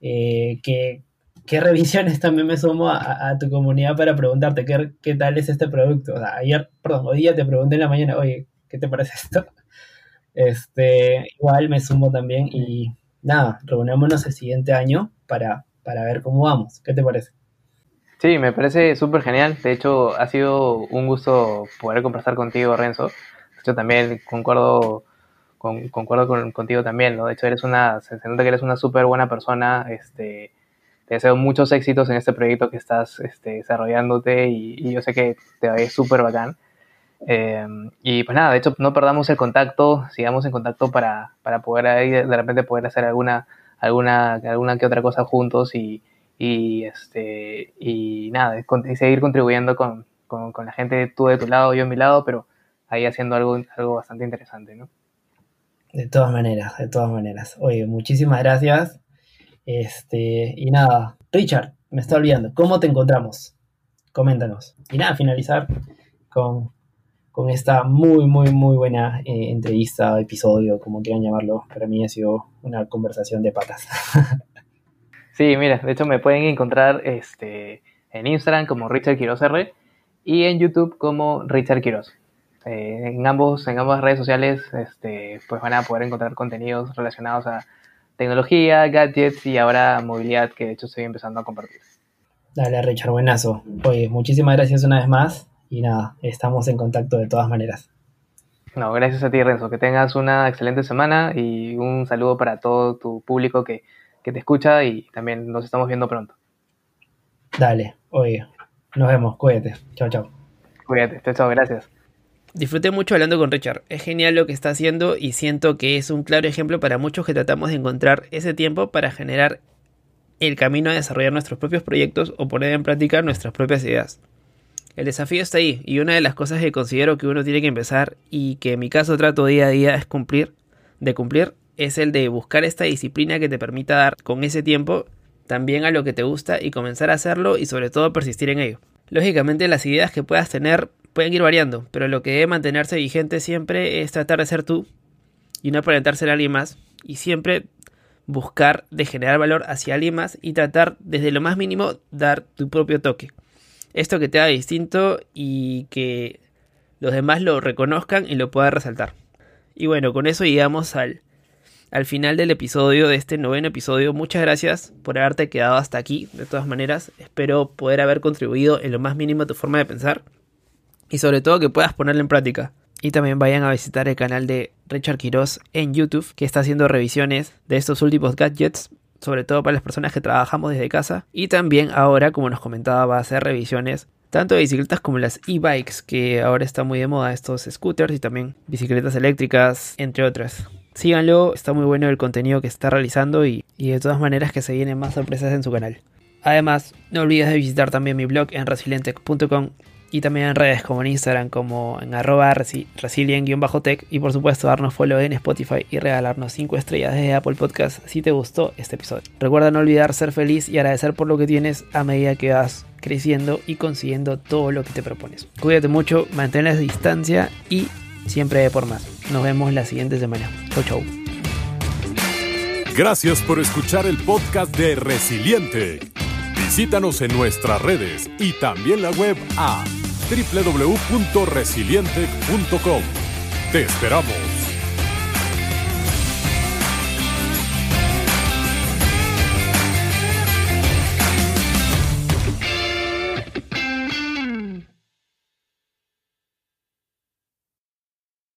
qué, qué, revisiones también me sumo a, tu comunidad para preguntarte qué, qué, tal es este producto. O sea, ayer, perdón, hoy día te pregunté en la mañana, oye, ¿qué te parece esto? Este, igual me sumo también y nada, reunámonos el siguiente año para, para ver cómo vamos. ¿Qué te parece? Sí, me parece súper genial. De hecho, ha sido un gusto poder conversar contigo, Renzo. Yo también concuerdo, con, concuerdo contigo también, ¿no? De hecho, eres una, se nota que eres una súper buena persona. Este, te deseo muchos éxitos en este proyecto que estás este, desarrollándote y, y, yo sé que te va a ir súper bacán. Eh, y pues nada, de hecho no perdamos el contacto, sigamos en contacto para, para poder ahí de repente poder hacer alguna, alguna, alguna que otra cosa juntos y, y este, y nada, seguir contribuyendo con, con, la gente, tú de tu lado, yo en mi lado, pero ahí haciendo algo, algo bastante interesante, ¿no? De todas maneras, de todas maneras. Oye, muchísimas gracias. Este, y nada, Richard, me está olvidando, ¿cómo te encontramos? Coméntanos. Y nada, finalizar con con esta muy, muy, muy buena eh, entrevista, episodio, como quieran llamarlo. Para mí ha sido una conversación de patas. sí, mira, de hecho me pueden encontrar este, en Instagram como Richard Quiroz R y en YouTube como Richard Quiroz. Eh, en, ambos, en ambas redes sociales este, pues van a poder encontrar contenidos relacionados a tecnología, gadgets y ahora movilidad que de hecho estoy empezando a compartir. Dale, Richard, buenazo. Oye, muchísimas gracias una vez más y nada, estamos en contacto de todas maneras. No, gracias a ti, Renzo. Que tengas una excelente semana y un saludo para todo tu público que, te escucha y también nos estamos viendo pronto. Dale, oye, nos vemos, cuídate. Chao, chao. Cuídate, chao, chao, gracias. Disfruté mucho hablando con Richard. Es genial lo que está haciendo y siento que es un claro ejemplo para muchos que tratamos de encontrar ese tiempo para generar el camino a desarrollar nuestros propios proyectos o poner en práctica nuestras propias ideas. El desafío está ahí y una de las cosas que considero que uno tiene que empezar y que en mi caso trato día a día es cumplir, de cumplir, es el de buscar esta disciplina que te permita dar con ese tiempo también a lo que te gusta y comenzar a hacerlo y sobre todo persistir en ello. Lógicamente las ideas que puedas tener pueden ir variando, pero lo que debe mantenerse vigente siempre es tratar de ser tú y no aparentarse a alguien más y siempre buscar de generar valor hacia alguien más y tratar desde lo más mínimo dar tu propio toque esto que te haga distinto y que los demás lo reconozcan y lo puedan resaltar. Y bueno, con eso llegamos al, al final del episodio, de este noveno episodio. Muchas gracias por haberte quedado hasta aquí. De todas maneras, espero poder haber contribuido en lo más mínimo a tu forma de pensar. Y sobre todo que puedas ponerlo en práctica. Y también vayan a visitar el canal de Richard Quiroz en YouTube, que está haciendo revisiones de estos últimos gadgets sobre todo para las personas que trabajamos desde casa. Y también ahora, como nos comentaba, va a hacer revisiones tanto de bicicletas como las e-bikes, que ahora está muy de moda estos scooters y también bicicletas eléctricas, entre otras. Síganlo, está muy bueno el contenido que está realizando y, y de todas maneras que se vienen más sorpresas en su canal. Además, no olvides de visitar también mi blog en resilientech.com y también en redes como en Instagram, como en arroba resilient-tech y por supuesto darnos follow en Spotify y regalarnos 5 estrellas desde Apple Podcast si te gustó este episodio. Recuerda no olvidar ser feliz y agradecer por lo que tienes a medida que vas creciendo y consiguiendo todo lo que te propones. Cuídate mucho, mantén la distancia y siempre de por más. Nos vemos la siguiente semana. Chau chau. Gracias por escuchar el podcast de Resiliente. Visítanos en nuestras redes y también la web a www.resiliente.com. Te esperamos.